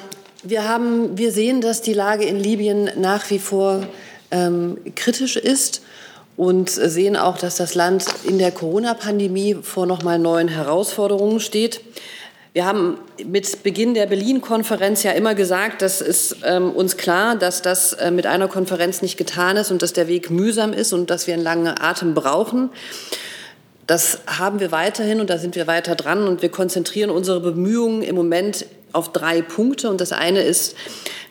wir, haben, wir sehen, dass die Lage in Libyen nach wie vor ähm, kritisch ist und sehen auch, dass das Land in der Corona-Pandemie vor nochmal neuen Herausforderungen steht. Wir haben mit Beginn der Berlin-Konferenz ja immer gesagt, das ist ähm, uns klar, dass das äh, mit einer Konferenz nicht getan ist und dass der Weg mühsam ist und dass wir einen langen Atem brauchen. Das haben wir weiterhin und da sind wir weiter dran und wir konzentrieren unsere Bemühungen im Moment auf drei Punkte. Und das eine ist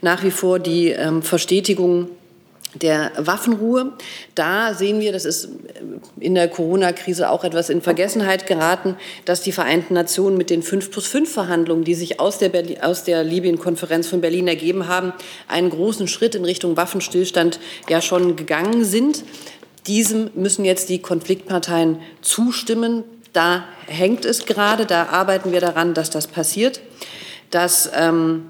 nach wie vor die ähm, Verstetigung der Waffenruhe. Da sehen wir, das ist äh, in der Corona-Krise auch etwas in Vergessenheit geraten, dass die Vereinten Nationen mit den 5 plus 5 Verhandlungen, die sich aus der, aus der Libyen-Konferenz von Berlin ergeben haben, einen großen Schritt in Richtung Waffenstillstand ja schon gegangen sind. Diesem müssen jetzt die Konfliktparteien zustimmen. Da hängt es gerade, da arbeiten wir daran, dass das passiert dass ähm,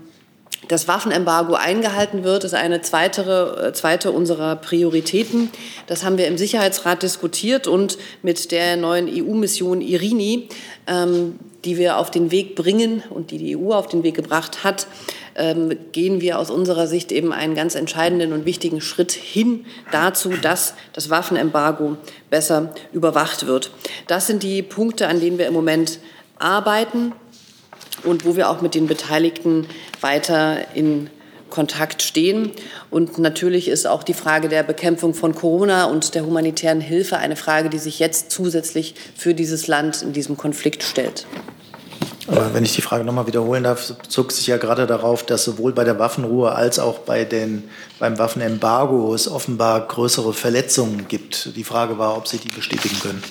das Waffenembargo eingehalten wird, ist eine zweite, äh, zweite unserer Prioritäten. Das haben wir im Sicherheitsrat diskutiert und mit der neuen EU-Mission Irini ähm, die wir auf den Weg bringen und die die EU auf den Weg gebracht hat, ähm, gehen wir aus unserer Sicht eben einen ganz entscheidenden und wichtigen Schritt hin dazu, dass das Waffenembargo besser überwacht wird. Das sind die Punkte, an denen wir im Moment arbeiten und wo wir auch mit den Beteiligten weiter in Kontakt stehen. Und natürlich ist auch die Frage der Bekämpfung von Corona und der humanitären Hilfe eine Frage, die sich jetzt zusätzlich für dieses Land in diesem Konflikt stellt. Aber wenn ich die Frage nochmal wiederholen darf, zog sich ja gerade darauf, dass sowohl bei der Waffenruhe als auch bei den, beim Waffenembargo es offenbar größere Verletzungen gibt. Die Frage war, ob Sie die bestätigen können.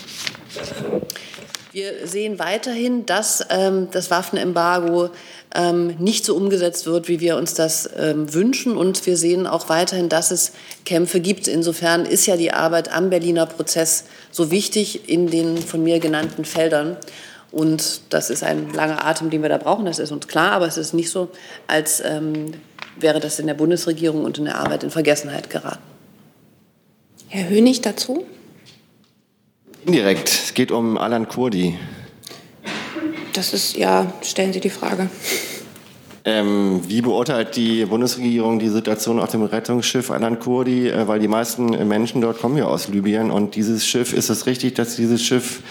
Wir sehen weiterhin, dass ähm, das Waffenembargo ähm, nicht so umgesetzt wird, wie wir uns das ähm, wünschen. Und wir sehen auch weiterhin, dass es Kämpfe gibt. Insofern ist ja die Arbeit am Berliner Prozess so wichtig in den von mir genannten Feldern. Und das ist ein langer Atem, den wir da brauchen, das ist uns klar, aber es ist nicht so, als ähm, wäre das in der Bundesregierung und in der Arbeit in Vergessenheit geraten. Herr Hönig dazu? Indirekt. Es geht um Alan Kurdi. Das ist, ja, stellen Sie die Frage. Ähm, wie beurteilt die Bundesregierung die Situation auf dem Rettungsschiff Alan Kurdi? Äh, weil die meisten Menschen dort kommen ja aus Libyen und dieses Schiff, ist es richtig, dass dieses Schiff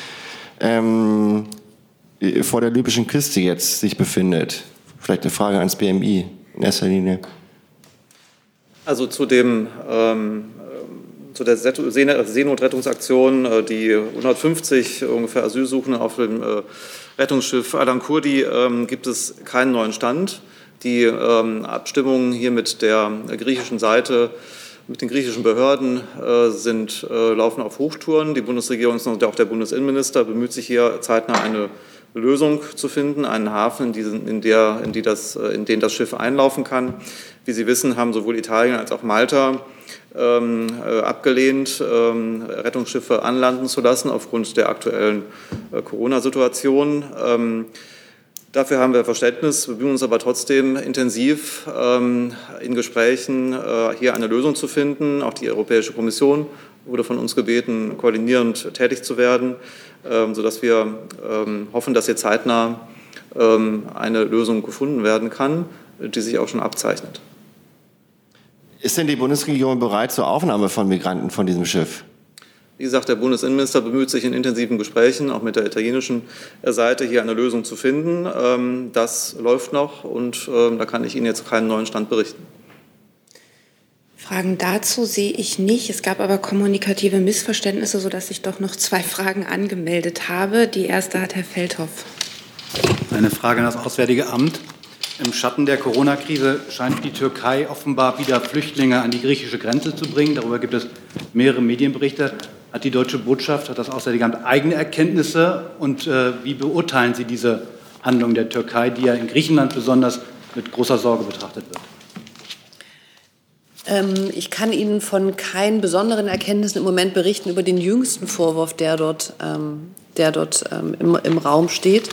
ähm, vor der libyschen Küste jetzt sich befindet? Vielleicht eine Frage ans BMI in erster Linie. Also zu dem ähm, zu der Seenotrettungsaktion, äh, die 150 ungefähr Asylsuchende auf dem äh, Rettungsschiff Alan Kurdi ähm, gibt es keinen neuen Stand. Die ähm, Abstimmungen hier mit der griechischen Seite, mit den griechischen Behörden äh, sind, laufen auf Hochtouren. Die Bundesregierung und auch der Bundesinnenminister bemüht sich hier zeitnah eine Lösung zu finden, einen Hafen, in, diesen, in, der, in, die das, in den das Schiff einlaufen kann. Wie Sie wissen, haben sowohl Italien als auch Malta abgelehnt, ähm, Rettungsschiffe anlanden zu lassen aufgrund der aktuellen äh, Corona-Situation. Ähm, dafür haben wir Verständnis, bemühen uns aber trotzdem intensiv ähm, in Gesprächen äh, hier eine Lösung zu finden. Auch die Europäische Kommission wurde von uns gebeten, koordinierend tätig zu werden, ähm, sodass wir ähm, hoffen, dass hier zeitnah eine Lösung gefunden werden kann, die sich auch schon abzeichnet. Ist denn die Bundesregierung bereit zur Aufnahme von Migranten von diesem Schiff? Wie gesagt, der Bundesinnenminister bemüht sich in intensiven Gesprächen, auch mit der italienischen Seite, hier eine Lösung zu finden. Ähm, das läuft noch und ähm, da kann ich Ihnen jetzt keinen neuen Stand berichten. Fragen dazu sehe ich nicht. Es gab aber kommunikative Missverständnisse, sodass ich doch noch zwei Fragen angemeldet habe. Die erste hat Herr Feldhoff. Eine Frage an das Auswärtige Amt. Im Schatten der Corona-Krise scheint die Türkei offenbar wieder Flüchtlinge an die griechische Grenze zu bringen. Darüber gibt es mehrere Medienberichte. Hat die deutsche Botschaft, hat das Auswärtige eigene Erkenntnisse? Und äh, wie beurteilen Sie diese Handlung der Türkei, die ja in Griechenland besonders mit großer Sorge betrachtet wird? Ähm, ich kann Ihnen von keinen besonderen Erkenntnissen im Moment berichten über den jüngsten Vorwurf, der dort, ähm, der dort ähm, im, im Raum steht.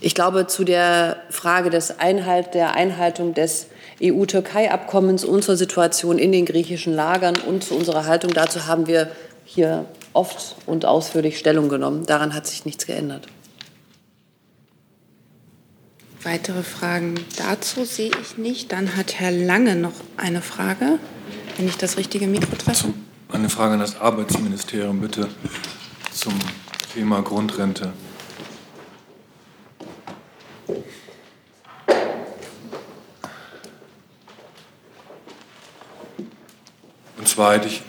Ich glaube, zu der Frage des Einhalt, der Einhaltung des EU-Türkei-Abkommens, unserer Situation in den griechischen Lagern und zu unserer Haltung dazu haben wir hier oft und ausführlich Stellung genommen. Daran hat sich nichts geändert. Weitere Fragen dazu sehe ich nicht. Dann hat Herr Lange noch eine Frage, wenn ich das richtige Mikro treffe. Eine Frage an das Arbeitsministerium bitte zum Thema Grundrente. Und zwar hätte ich,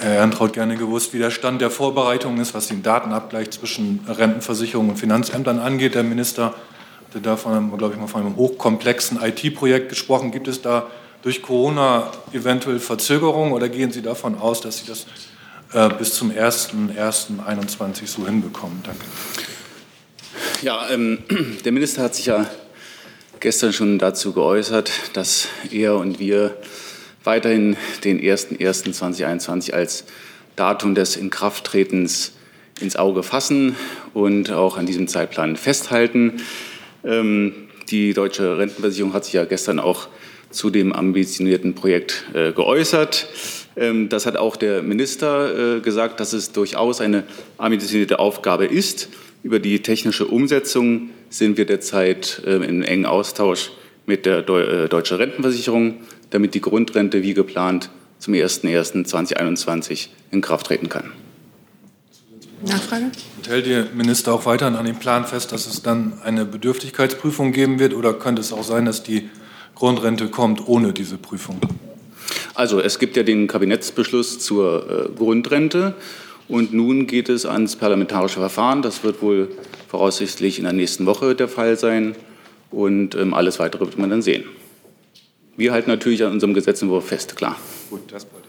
Herr Erntraut, gerne gewusst, wie der Stand der Vorbereitung ist, was den Datenabgleich zwischen Rentenversicherung und Finanzämtern angeht. Der Minister hatte da von einem, glaube ich, mal von einem hochkomplexen IT-Projekt gesprochen. Gibt es da durch Corona eventuell Verzögerungen oder gehen Sie davon aus, dass Sie das äh, bis zum 01.01.2021 so hinbekommen? Danke. Ja, ähm, der Minister hat sich ja gestern schon dazu geäußert, dass er und wir weiterhin den 01.01.2021 als Datum des Inkrafttretens ins Auge fassen und auch an diesem Zeitplan festhalten. Ähm, die Deutsche Rentenversicherung hat sich ja gestern auch zu dem ambitionierten Projekt äh, geäußert. Ähm, das hat auch der Minister äh, gesagt, dass es durchaus eine ambitionierte Aufgabe ist. Über die technische Umsetzung sind wir derzeit äh, in engem Austausch mit der äh, Deutschen Rentenversicherung, damit die Grundrente wie geplant zum 01.01.2021 in Kraft treten kann. Nachfrage? Und hält Ihr Minister auch weiterhin an dem Plan fest, dass es dann eine Bedürftigkeitsprüfung geben wird? Oder könnte es auch sein, dass die Grundrente kommt ohne diese Prüfung? Also es gibt ja den Kabinettsbeschluss zur äh, Grundrente. Und nun geht es ans parlamentarische Verfahren. Das wird wohl voraussichtlich in der nächsten Woche der Fall sein. Und ähm, alles Weitere wird man dann sehen. Wir halten natürlich an unserem Gesetzentwurf fest, klar. Gut, das wollte ich.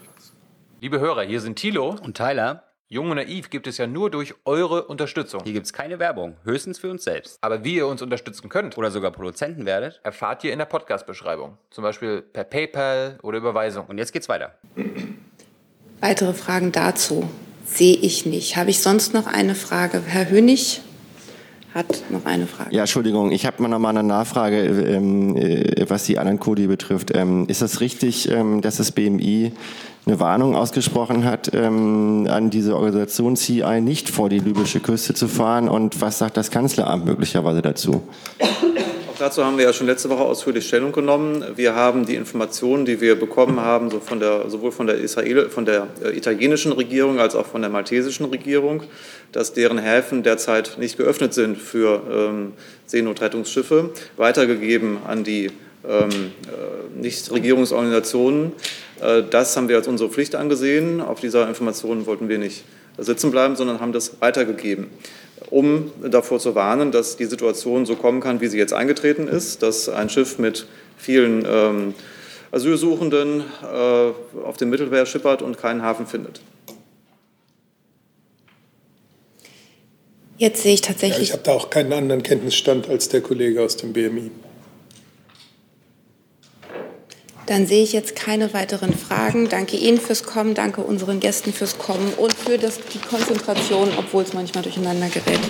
Liebe Hörer, hier sind Thilo und Tyler. Jung und Naiv gibt es ja nur durch eure Unterstützung. Hier gibt es keine Werbung, höchstens für uns selbst. Aber wie ihr uns unterstützen könnt oder sogar Produzenten werdet, erfahrt ihr in der Podcast-Beschreibung. Zum Beispiel per PayPal oder Überweisung. Und jetzt geht's weiter. Weitere Fragen dazu sehe ich nicht. Habe ich sonst noch eine Frage? Herr Hönig hat noch eine Frage. Ja, Entschuldigung, ich habe noch mal eine Nachfrage, ähm, äh, was die anderen Kodi betrifft. Ähm, ist es richtig, ähm, dass das BMI eine Warnung ausgesprochen hat, ähm, an diese Organisation CI nicht vor die libysche Küste zu fahren? Und was sagt das Kanzleramt möglicherweise dazu? Dazu haben wir ja schon letzte Woche ausführlich Stellung genommen. Wir haben die Informationen, die wir bekommen haben, so von der, sowohl von der, Israel, von der äh, italienischen Regierung als auch von der maltesischen Regierung, dass deren Häfen derzeit nicht geöffnet sind für ähm, Seenotrettungsschiffe, weitergegeben an die ähm, äh, Nichtregierungsorganisationen. Äh, das haben wir als unsere Pflicht angesehen. Auf dieser Information wollten wir nicht sitzen bleiben, sondern haben das weitergegeben, um davor zu warnen, dass die Situation so kommen kann, wie sie jetzt eingetreten ist, dass ein Schiff mit vielen ähm, Asylsuchenden äh, auf dem Mittelmeer schippert und keinen Hafen findet. Jetzt sehe ich tatsächlich. Ja, ich habe da auch keinen anderen Kenntnisstand als der Kollege aus dem BMI. Dann sehe ich jetzt keine weiteren Fragen. Danke Ihnen fürs Kommen, danke unseren Gästen fürs Kommen und für das, die Konzentration, obwohl es manchmal durcheinander gerät.